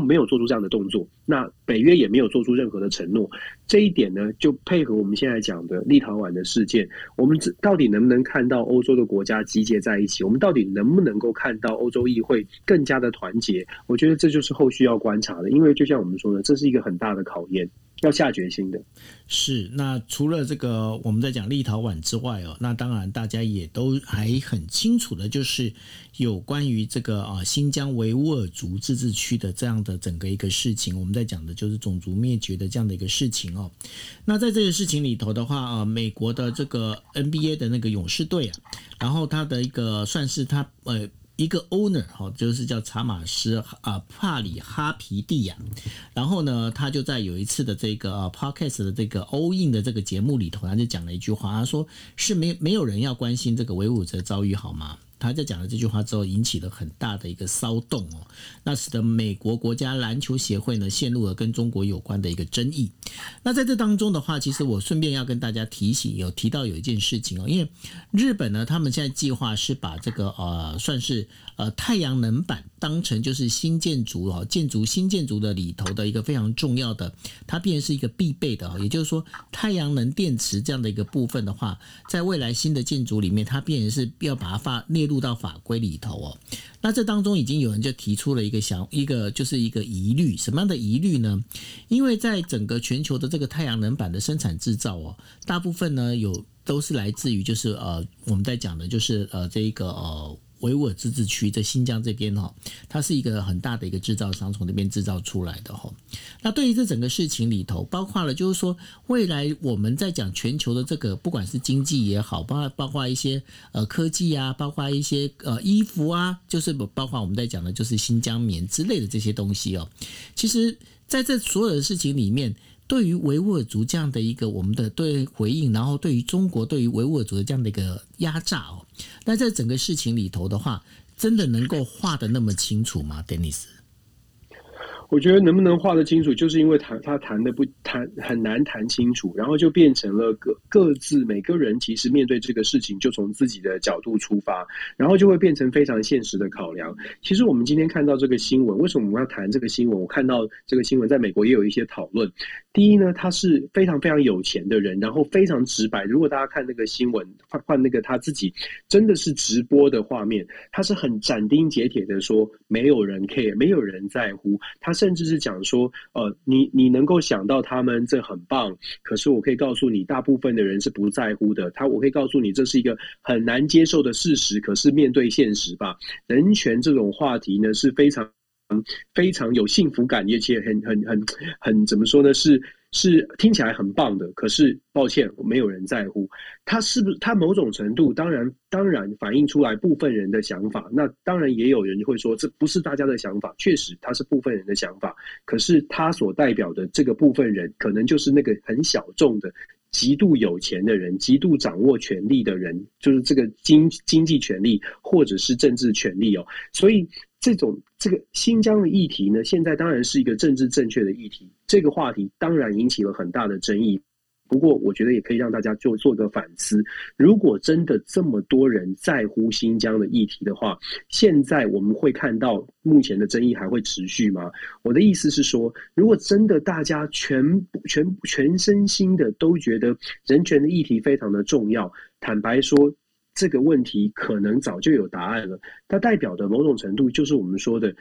没有做出这样的动作，那北约也没有做出任何的承诺。这一点呢，就配合我们现在讲的立陶宛的事件，我们到底能不能看到欧洲的国家集结在一起？我们到底能不能够看到欧洲议会更加的团结？我觉得这就是后续要观察的，因为就像我们说的，这是一个很大的考验。要下决心的是，那除了这个我们在讲立陶宛之外哦，那当然大家也都还很清楚的，就是有关于这个啊新疆维吾尔族自治区的这样的整个一个事情，我们在讲的就是种族灭绝的这样的一个事情哦。那在这个事情里头的话啊，美国的这个 NBA 的那个勇士队啊，然后他的一个算是他呃。一个 owner 哈，就是叫查马斯啊帕里哈皮蒂亚，然后呢，他就在有一次的这个啊 podcast 的这个 all in 的这个节目里头，他就讲了一句话，他说是没没有人要关心这个维吾尔遭遇好吗？他在讲了这句话之后，引起了很大的一个骚动哦，那使得美国国家篮球协会呢陷入了跟中国有关的一个争议。那在这当中的话，其实我顺便要跟大家提醒，有提到有一件事情哦，因为日本呢，他们现在计划是把这个呃，算是呃太阳能板当成就是新建筑哦，建筑新建筑的里头的一个非常重要的，它变成是一个必备的哦，也就是说太阳能电池这样的一个部分的话，在未来新的建筑里面，它变成是要把它发列入。入到法规里头哦，那这当中已经有人就提出了一个想一个就是一个疑虑，什么样的疑虑呢？因为在整个全球的这个太阳能板的生产制造哦，大部分呢有都是来自于就是呃我们在讲的就是呃这一个呃。维吾尔自治区在新疆这边哈，它是一个很大的一个制造商，从那边制造出来的哈。那对于这整个事情里头，包括了就是说，未来我们在讲全球的这个，不管是经济也好，包括包括一些呃科技啊，包括一些呃衣服啊，就是包括我们在讲的就是新疆棉之类的这些东西哦。其实在这所有的事情里面。对于维吾尔族这样的一个我们的对回应，然后对于中国对于维吾尔族的这样的一个压榨哦，那在整个事情里头的话，真的能够画的那么清楚吗，Dennis？我觉得能不能画得清楚，就是因为谈他谈的不谈很难谈清楚，然后就变成了各各自每个人其实面对这个事情就从自己的角度出发，然后就会变成非常现实的考量。其实我们今天看到这个新闻，为什么我们要谈这个新闻？我看到这个新闻在美国也有一些讨论。第一呢，他是非常非常有钱的人，然后非常直白。如果大家看那个新闻，换换那个他自己真的是直播的画面，他是很斩钉截铁的说，没有人 care，没有人在乎。他甚至是讲说，呃，你你能够想到他们这很棒，可是我可以告诉你，大部分的人是不在乎的。他我可以告诉你，这是一个很难接受的事实。可是面对现实吧，人权这种话题呢是非常。非常有幸福感，而且很很很很怎么说呢？是是听起来很棒的，可是抱歉，没有人在乎。它是不是？它某种程度当然当然反映出来部分人的想法。那当然也有人会说，这不是大家的想法。确实，它是部分人的想法。可是它所代表的这个部分人，可能就是那个很小众的。极度有钱的人，极度掌握权力的人，就是这个经经济权力或者是政治权力哦。所以，这种这个新疆的议题呢，现在当然是一个政治正确的议题。这个话题当然引起了很大的争议。不过，我觉得也可以让大家就做个反思。如果真的这么多人在乎新疆的议题的话，现在我们会看到目前的争议还会持续吗？我的意思是说，如果真的大家全全全身心的都觉得人权的议题非常的重要，坦白说，这个问题可能早就有答案了。它代表的某种程度就是我们说的，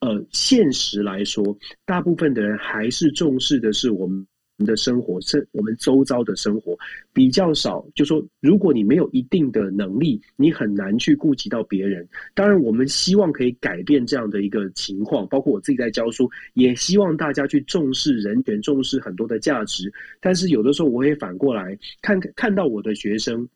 呃，现实来说，大部分的人还是重视的是我们。的生活是我们周遭的生活比较少，就说如果你没有一定的能力，你很难去顾及到别人。当然，我们希望可以改变这样的一个情况，包括我自己在教书，也希望大家去重视人权，重视很多的价值。但是有的时候，我也反过来看看到我的学生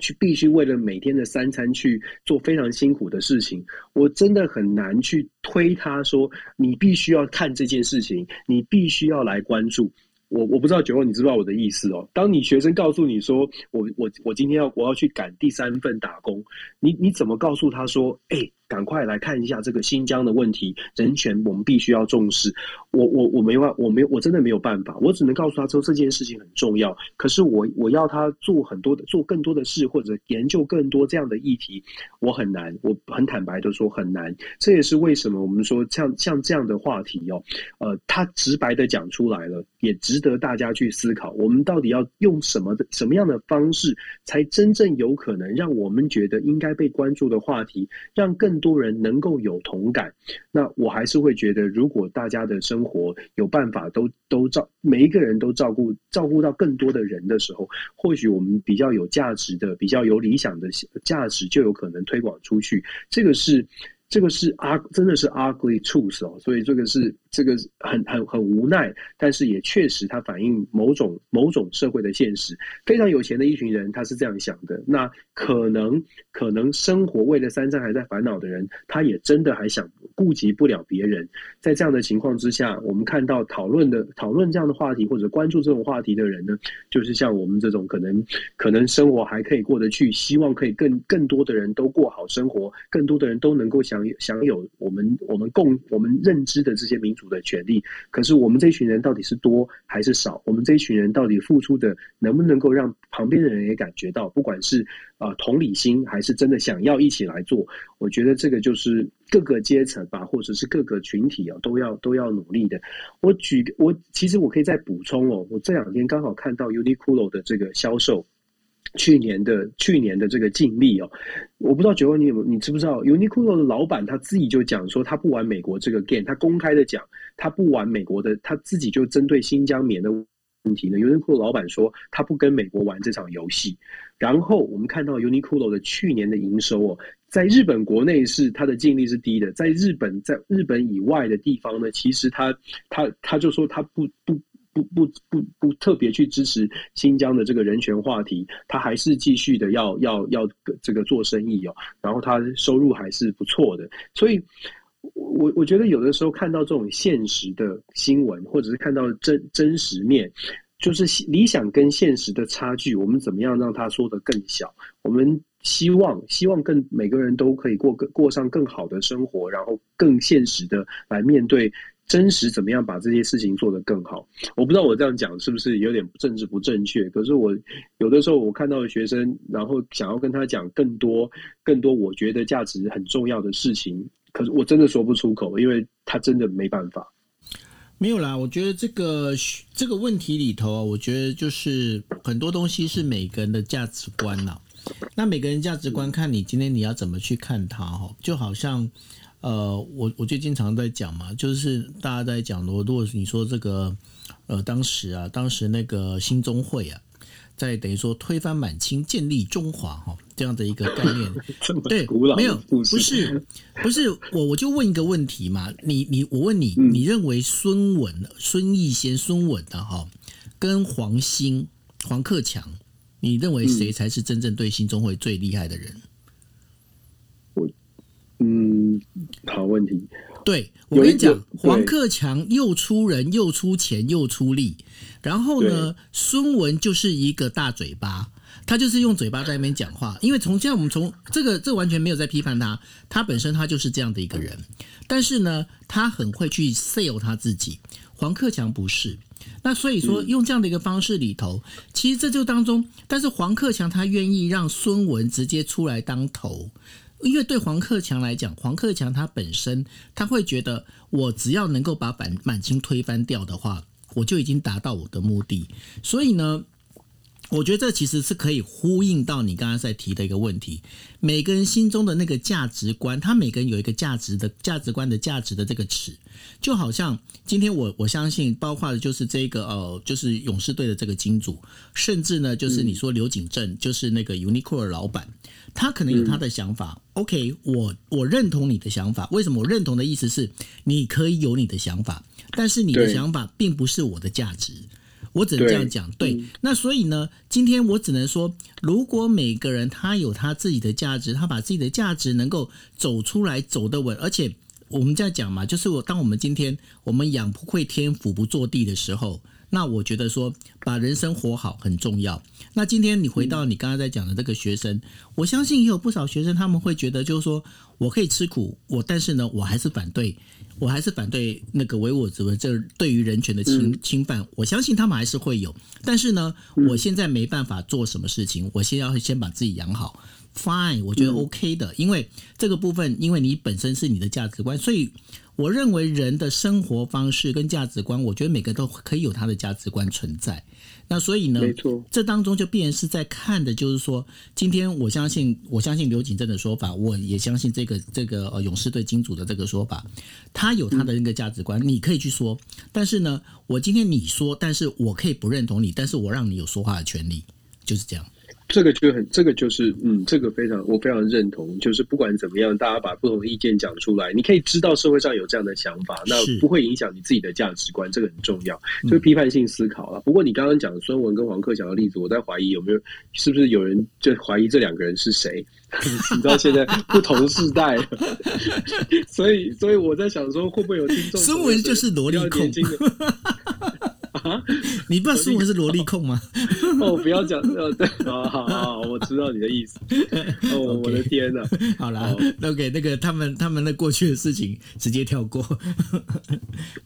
去必须为了每天的三餐去做非常辛苦的事情，我真的很难去推他说你必须要看这件事情，你必须要来关注。我我不知道九欧，你知不知道我的意思哦？当你学生告诉你说，我我我今天要我要去赶第三份打工，你你怎么告诉他说，哎？赶快来看一下这个新疆的问题，人权我们必须要重视。我我我没办，我没我真的没有办法，我只能告诉他说这件事情很重要。可是我我要他做很多的做更多的事，或者研究更多这样的议题，我很难。我很坦白的说很难。这也是为什么我们说像像这样的话题哦，呃，他直白的讲出来了，也值得大家去思考。我们到底要用什么的什么样的方式，才真正有可能让我们觉得应该被关注的话题，让更多人能够有同感，那我还是会觉得，如果大家的生活有办法都都照每一个人都照顾照顾到更多的人的时候，或许我们比较有价值的、比较有理想的价值就有可能推广出去。这个是这个是啊，真的是 ugly truth 哦，所以这个是。这个很很很无奈，但是也确实它反映某种某种社会的现实。非常有钱的一群人，他是这样想的。那可能可能生活为了三餐还在烦恼的人，他也真的还想顾及不了别人。在这样的情况之下，我们看到讨论的讨论这样的话题或者关注这种话题的人呢，就是像我们这种可能可能生活还可以过得去，希望可以更更多的人都过好生活，更多的人都能够享享有我们我们共我们认知的这些民主。的权利，可是我们这群人到底是多还是少？我们这一群人到底付出的能不能够让旁边的人也感觉到？不管是啊同理心，还是真的想要一起来做，我觉得这个就是各个阶层吧，或者是各个群体啊，都要都要努力的。我举我其实我可以再补充哦，我这两天刚好看到 Uniqlo 的这个销售。去年的去年的这个净利哦，我不知道九欧你有你知不知道？Uniqlo 的老板他自己就讲说他不玩美国这个 game，他公开的讲他不玩美国的，他自己就针对新疆棉的问题呢。Uniqlo 老板说他不跟美国玩这场游戏。然后我们看到 Uniqlo 的去年的营收哦，在日本国内是它的净利是低的，在日本在日本以外的地方呢，其实他他他就说他不不。不不不不特别去支持新疆的这个人权话题，他还是继续的要要要这个做生意哦，然后他收入还是不错的，所以，我我觉得有的时候看到这种现实的新闻，或者是看到真真实面，就是理想跟现实的差距，我们怎么样让他说的更小？我们希望希望更每个人都可以过过上更好的生活，然后更现实的来面对。真实怎么样把这些事情做得更好？我不知道我这样讲是不是有点政治不正确。可是我有的时候我看到的学生，然后想要跟他讲更多、更多我觉得价值很重要的事情，可是我真的说不出口，因为他真的没办法。没有啦，我觉得这个这个问题里头啊，我觉得就是很多东西是每个人的价值观呐。那每个人价值观，看你今天你要怎么去看它哈，就好像。呃，我我就经常在讲嘛，就是大家在讲的，如果你说这个，呃，当时啊，当时那个新中会啊，在等于说推翻满清、建立中华哈这样的一个概念。对，没有不是 不是我我就问一个问题嘛，你你我问你，你认为孙文、孙逸仙、孙文的哈跟黄兴、黄克强，你认为谁才是真正对新中会最厉害的人？我嗯，好问题。对我跟你讲，黄克强又出人又出钱又出力，然后呢，孙文就是一个大嘴巴，他就是用嘴巴在那边讲话。因为从现在我们从这个，这完全没有在批判他，他本身他就是这样的一个人。但是呢，他很会去 sell 他自己。黄克强不是，那所以说用这样的一个方式里头，其实这就当中，但是黄克强他愿意让孙文直接出来当头。因为对黄克强来讲，黄克强他本身他会觉得，我只要能够把满满清推翻掉的话，我就已经达到我的目的。所以呢。我觉得这其实是可以呼应到你刚刚在提的一个问题，每个人心中的那个价值观，他每个人有一个价值的价值观的价值的这个尺，就好像今天我我相信，包括的就是这个呃，就是勇士队的这个金主，甚至呢，就是你说刘景正，就是那个 Uniqlo 老板，他可能有他的想法。OK，我我认同你的想法。为什么我认同的意思是，你可以有你的想法，但是你的想法并不是我的价值。我只能这样讲，对。那所以呢，今天我只能说，如果每个人他有他自己的价值，他把自己的价值能够走出来，走得稳，而且我们在讲嘛，就是我当我们今天我们养不会天，俯不坐地的时候，那我觉得说把人生活好很重要。那今天你回到你刚刚在讲的这个学生，我相信也有不少学生他们会觉得，就是说我可以吃苦，我但是呢，我还是反对。我还是反对那个唯我之文，这对于人权的侵侵犯，我相信他们还是会有。但是呢，我现在没办法做什么事情，我先要先把自己养好。Fine，我觉得 OK 的，因为这个部分，因为你本身是你的价值观，所以。我认为人的生活方式跟价值观，我觉得每个都可以有他的价值观存在。那所以呢，没错，这当中就必然是在看的，就是说，今天我相信，我相信刘景正的说法，我也相信这个这个呃勇士队金主的这个说法，他有他的那个价值观，你可以去说。但是呢，我今天你说，但是我可以不认同你，但是我让你有说话的权利，就是这样。这个就很，这个就是，嗯，这个非常，我非常认同。就是不管怎么样，大家把不同的意见讲出来，你可以知道社会上有这样的想法，那不会影响你自己的价值观，这个很重要。就是批判性思考了。不过你刚刚讲孙文跟黄克强的例子，我在怀疑有没有，是不是有人就怀疑这两个人是谁？你知道现在不同时代，所以，所以我在想说，会不会有听众？孙文就是萝莉控。啊，你不知道孙文是萝莉控吗？哦，不要讲，呃，对，好好好，我知道你的意思。哦，我的天哪！好了，OK，那个他们他们的过去的事情直接跳过。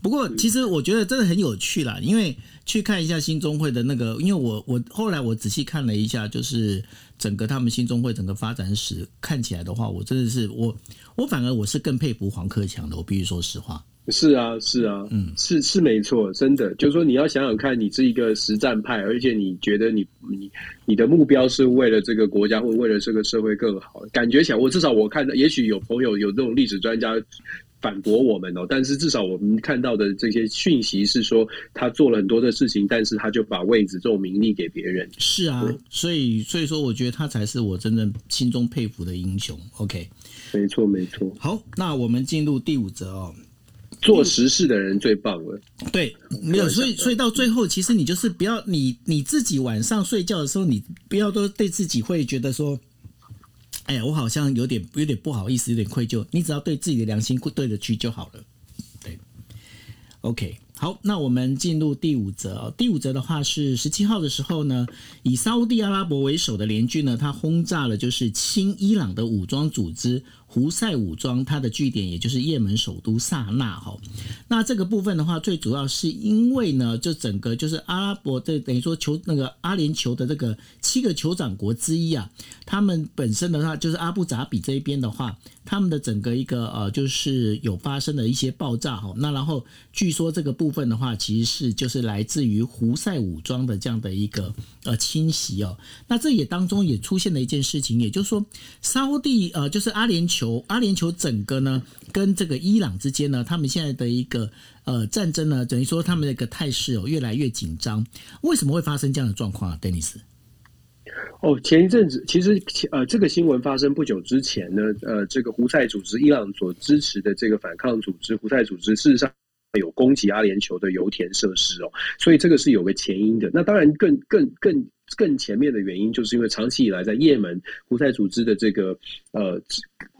不过，其实我觉得真的很有趣啦，因为去看一下新中会的那个，因为我我后来我仔细看了一下，就是整个他们新中会整个发展史看起来的话，我真的是我我反而我是更佩服黄克强的，我必须说实话。是啊，是啊，嗯，是是没错，真的，就是说你要想想看，你是一个实战派，而且你觉得你你你的目标是为了这个国家或为了这个社会更好，感觉起来，我至少我看到，也许有朋友有这种历史专家反驳我们哦，但是至少我们看到的这些讯息是说，他做了很多的事情，但是他就把位置、这种名利给别人。是啊，所以所以说，我觉得他才是我真正心中佩服的英雄。OK，没错没错。好，那我们进入第五则哦。做实事的人最棒了。对，没有，所以所以到最后，其实你就是不要你你自己晚上睡觉的时候，你不要都对自己会觉得说，哎呀，我好像有点有点不好意思，有点愧疚。你只要对自己的良心对得去就好了。对，OK。好，那我们进入第五则。第五则的话是十七号的时候呢，以沙地阿拉伯为首的联军呢，他轰炸了就是亲伊朗的武装组织胡塞武装，它的据点也就是也门首都萨那。哈，那这个部分的话，最主要是因为呢，就整个就是阿拉伯的等于说球那个阿联酋的这个七个酋长国之一啊，他们本身的话就是阿布扎比这一边的话，他们的整个一个呃就是有发生了一些爆炸哈。那然后据说这个部分的话，其实是就是来自于胡塞武装的这样的一个呃侵袭哦。那这也当中也出现了一件事情，也就是说，沙地呃就是阿联酋，球阿联酋整个呢跟这个伊朗之间呢，他们现在的一个呃战争呢，等于说他们的一个态势哦越来越紧张。为什么会发生这样的状况啊，丹尼斯？哦，前一阵子其实呃，这个新闻发生不久之前呢，呃，这个胡塞组织伊朗所支持的这个反抗组织胡塞组织，事实上有攻击阿联酋的油田设施哦，所以这个是有个前因的。那当然更更更。更前面的原因，就是因为长期以来在也门胡塞组织的这个呃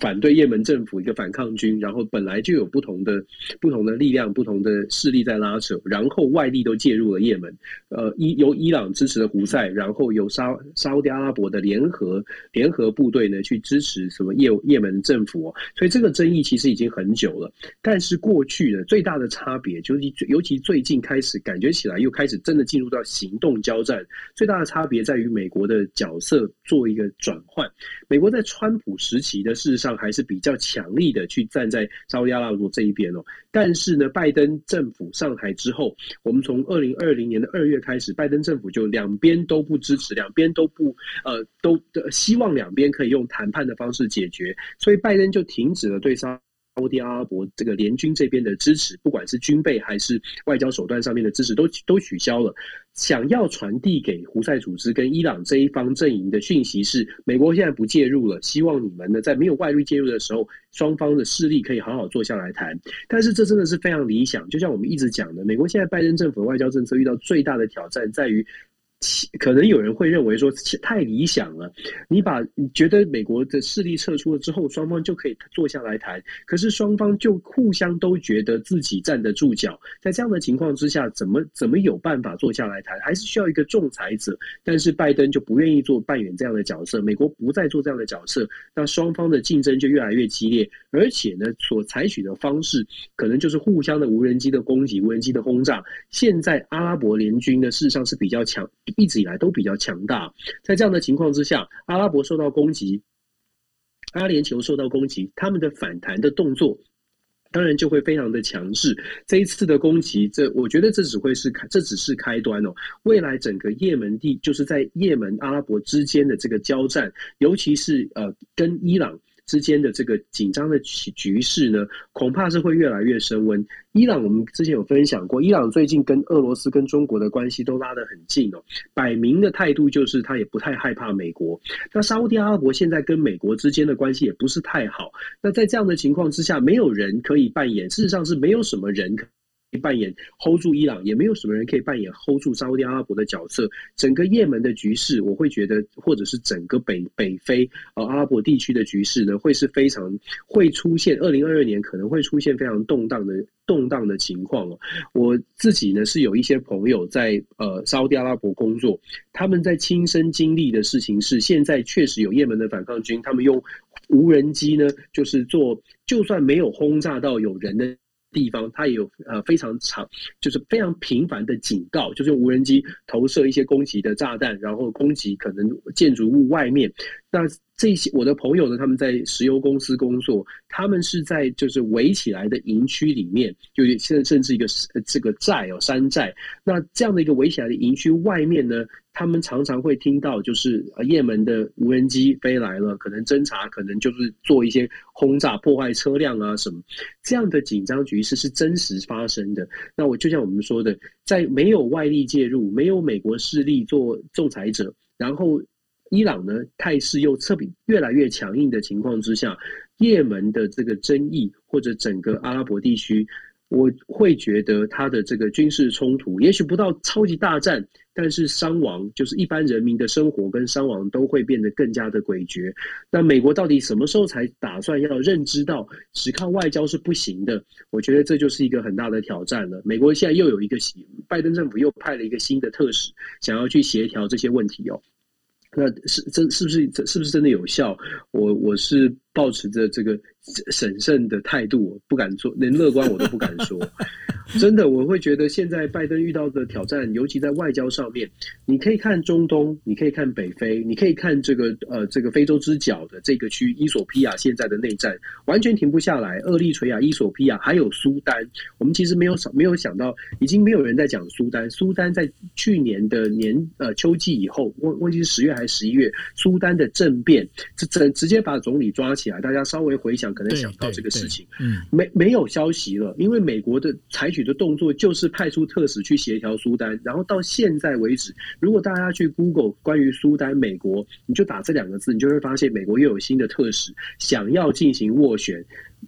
反对也门政府一个反抗军，然后本来就有不同的不同的力量、不同的势力在拉扯，然后外力都介入了也门，呃，伊由伊朗支持的胡塞，然后由沙沙特阿拉伯的联合联合部队呢去支持什么也也门政府，所以这个争议其实已经很久了。但是过去的最大的差别，就是尤其最近开始感觉起来又开始真的进入到行动交战，最大的差。差别在于美国的角色做一个转换。美国在川普时期的事实上还是比较强力的去站在沙特阿拉伯这一边哦。但是呢，拜登政府上台之后，我们从二零二零年的二月开始，拜登政府就两边都不支持，两边都不呃都希望两边可以用谈判的方式解决，所以拜登就停止了对沙。沙地阿拉伯这个联军这边的支持，不管是军备还是外交手段上面的支持，都都取消了。想要传递给胡塞组织跟伊朗这一方阵营的讯息是：美国现在不介入了，希望你们呢在没有外力介入的时候，双方的势力可以好好坐下来谈。但是这真的是非常理想，就像我们一直讲的，美国现在拜登政府的外交政策遇到最大的挑战在于。可能有人会认为说太理想了，你把你觉得美国的势力撤出了之后，双方就可以坐下来谈。可是双方就互相都觉得自己站得住脚，在这样的情况之下，怎么怎么有办法坐下来谈？还是需要一个仲裁者。但是拜登就不愿意做扮演这样的角色，美国不再做这样的角色，那双方的竞争就越来越激烈，而且呢，所采取的方式可能就是互相的无人机的攻击、无人机的轰炸。现在阿拉伯联军呢，事实上是比较强。一直以来都比较强大，在这样的情况之下，阿拉伯受到攻击，阿联酋受到攻击，他们的反弹的动作当然就会非常的强势。这一次的攻击，这我觉得这只会是开，这只是开端哦。未来整个也门地，就是在也门阿拉伯之间的这个交战，尤其是呃跟伊朗。之间的这个紧张的局局势呢，恐怕是会越来越升温。伊朗，我们之前有分享过，伊朗最近跟俄罗斯跟中国的关系都拉得很近哦，摆明的态度就是他也不太害怕美国。那沙地阿拉伯现在跟美国之间的关系也不是太好。那在这样的情况之下，没有人可以扮演，事实上是没有什么人。扮演 hold 住伊朗，也没有什么人可以扮演 hold 住沙特阿拉伯的角色。整个也门的局势，我会觉得，或者是整个北北非呃阿拉伯地区的局势呢，会是非常会出现二零二二年可能会出现非常动荡的动荡的情况哦。我自己呢是有一些朋友在呃沙特阿拉伯工作，他们在亲身经历的事情是，现在确实有也门的反抗军，他们用无人机呢，就是做就算没有轰炸到有人的。地方，它也有呃非常长，就是非常频繁的警告，就是用无人机投射一些攻击的炸弹，然后攻击可能建筑物外面。那这些我的朋友呢，他们在石油公司工作，他们是在就是围起来的营区里面，就现在甚至一个这个寨哦山寨。那这样的一个围起来的营区外面呢，他们常常会听到就是也门的无人机飞来了，可能侦查，可能就是做一些轰炸、破坏车辆啊什么。这样的紧张局势是真实发生的。那我就像我们说的，在没有外力介入、没有美国势力做仲裁者，然后。伊朗呢态势又特别越来越强硬的情况之下，也门的这个争议或者整个阿拉伯地区，我会觉得它的这个军事冲突，也许不到超级大战，但是伤亡就是一般人民的生活跟伤亡都会变得更加的诡谲。那美国到底什么时候才打算要认知到只靠外交是不行的？我觉得这就是一个很大的挑战了。美国现在又有一个拜登政府又派了一个新的特使，想要去协调这些问题哦。那是真是不是是不是真的有效？我我是保持着这个审慎的态度，不敢说，连乐观我都不敢说。真的，我会觉得现在拜登遇到的挑战，尤其在外交上面，你可以看中东，你可以看北非，你可以看这个呃这个非洲之角的这个区，伊索比亚现在的内战完全停不下来。厄立垂亚、伊索比亚还有苏丹，我们其实没有想没有想到，已经没有人在讲苏丹。苏丹在去年的年呃秋季以后，忘忘记是十月还是十一月，苏丹的政变，这这直接把总理抓起来。大家稍微回想，可能想到这个事情，嗯，没没有消息了，因为美国的采取。的动作就是派出特使去协调苏丹，然后到现在为止，如果大家去 Google 关于苏丹美国，你就打这两个字，你就会发现美国又有新的特使想要进行斡旋，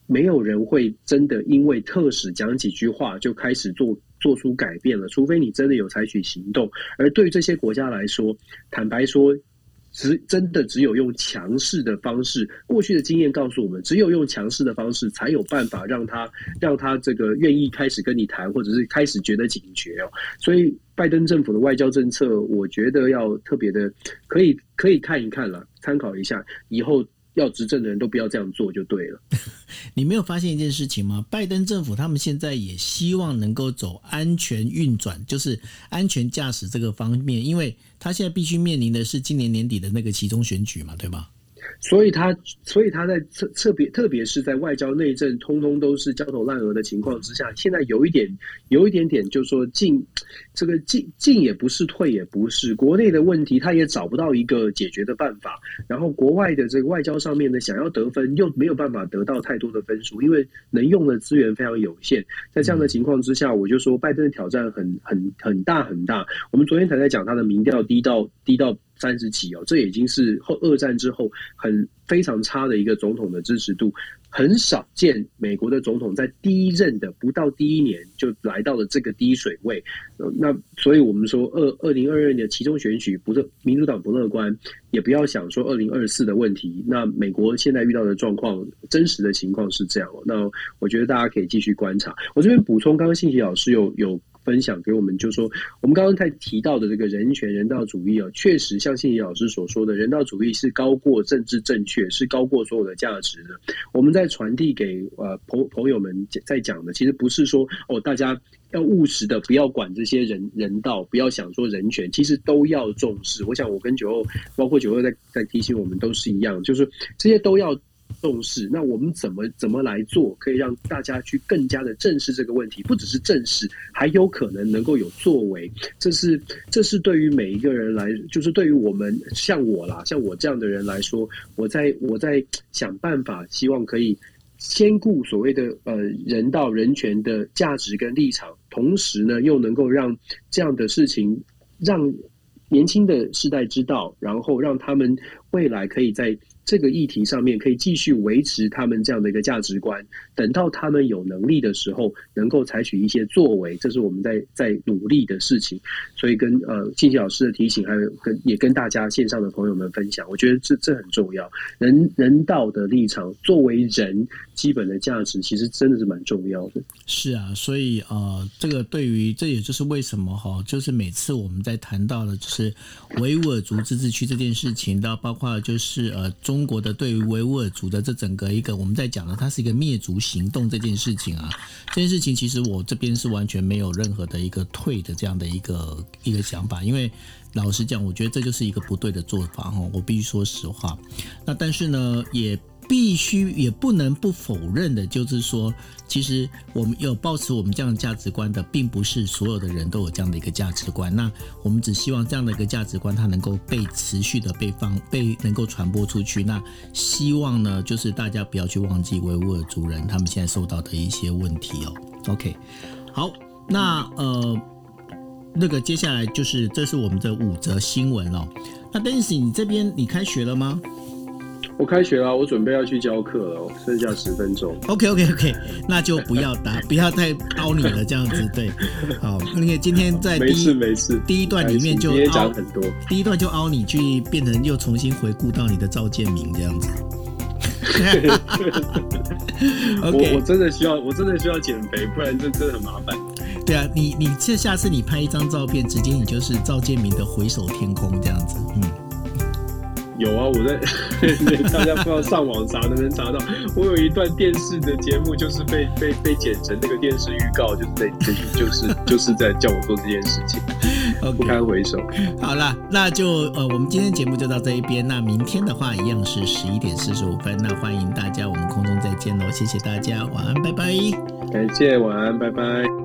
没有人会真的因为特使讲几句话就开始做做出改变了，除非你真的有采取行动。而对于这些国家来说，坦白说。只真的只有用强势的方式，过去的经验告诉我们，只有用强势的方式，才有办法让他让他这个愿意开始跟你谈，或者是开始觉得警觉哦。所以，拜登政府的外交政策，我觉得要特别的，可以可以看一看了，参考一下，以后。要执政的人都不要这样做就对了。你没有发现一件事情吗？拜登政府他们现在也希望能够走安全运转，就是安全驾驶这个方面，因为他现在必须面临的是今年年底的那个其中选举嘛，对吗？所以他，所以他在特特别，特别是在外交内政通通都是焦头烂额的情况之下，现在有一点，有一点点，就说进这个进进也不是，退也不是，国内的问题他也找不到一个解决的办法，然后国外的这个外交上面呢，想要得分又没有办法得到太多的分数，因为能用的资源非常有限，在这样的情况之下，我就说拜登的挑战很很很大很大。我们昨天才在讲他的民调低到低到。三十几哦，这已经是后二战之后很非常差的一个总统的支持度，很少见美国的总统在第一任的不到第一年就来到了这个低水位。那所以我们说二二零二二年的其中选举不是民主党不乐观，也不要想说二零二四的问题。那美国现在遇到的状况，真实的情况是这样。那我觉得大家可以继续观察。我这边补充，刚刚信息老师有有。分享给我们，就是说我们刚刚在提到的这个人权、人道主义啊，确实像信怡老师所说的，人道主义是高过政治正确，是高过所有的价值的。我们在传递给呃朋朋友们在讲的，其实不是说哦，大家要务实的，不要管这些人人道，不要想说人权，其实都要重视。我想我跟九二，包括九二在在提醒我们，都是一样，就是这些都要。重视，那我们怎么怎么来做，可以让大家去更加的正视这个问题？不只是正视，还有可能能够有作为。这是这是对于每一个人来，就是对于我们像我啦，像我这样的人来说，我在我在想办法，希望可以兼顾所谓的呃人道人权的价值跟立场，同时呢，又能够让这样的事情让年轻的世代知道，然后让他们未来可以在。这个议题上面可以继续维持他们这样的一个价值观，等到他们有能力的时候，能够采取一些作为，这是我们在在努力的事情。所以跟呃信息老师的提醒，还有跟也跟大家线上的朋友们分享，我觉得这这很重要。人人道的立场，作为人基本的价值，其实真的是蛮重要的。是啊，所以呃，这个对于这也就是为什么哈，就是每次我们在谈到了就是维吾尔族自治区这件事情，到包括就是呃中。中国的对于维吾尔族的这整个一个，我们在讲的，它是一个灭族行动这件事情啊，这件事情其实我这边是完全没有任何的一个退的这样的一个一个想法，因为老实讲，我觉得这就是一个不对的做法哈，我必须说实话。那但是呢，也。必须也不能不否认的，就是说，其实我们有抱持我们这样的价值观的，并不是所有的人都有这样的一个价值观。那我们只希望这样的一个价值观，它能够被持续的被放被能够传播出去。那希望呢，就是大家不要去忘记维吾尔族人他们现在受到的一些问题哦。OK，好，那呃，那个接下来就是这是我们的五则新闻哦。那 Daisy，你这边你开学了吗？我开学了，我准备要去教课了，剩下十分钟。OK OK OK，那就不要打，不要再凹你了，这样子对。好，因为今天在没事没事，第一段里面就凹很多，第一段就凹你去变成又重新回顾到你的赵建明这样子。我我真的需要，我真的需要减肥，不然这真的很麻烦。对啊，你你这下次你拍一张照片，直接你就是赵建明的回首天空这样子，嗯。有啊，我在 大家不知道上网查能不能查到。我有一段电视的节目，就是被被被剪成那个电视预告，就是在就是 就是在叫我做这件事情，不堪回首。好了，那就呃，我们今天节目就到这一边。那明天的话，一样是十一点四十五分。那欢迎大家，我们空中再见喽！谢谢大家，晚安，拜拜。感谢，晚安，拜拜。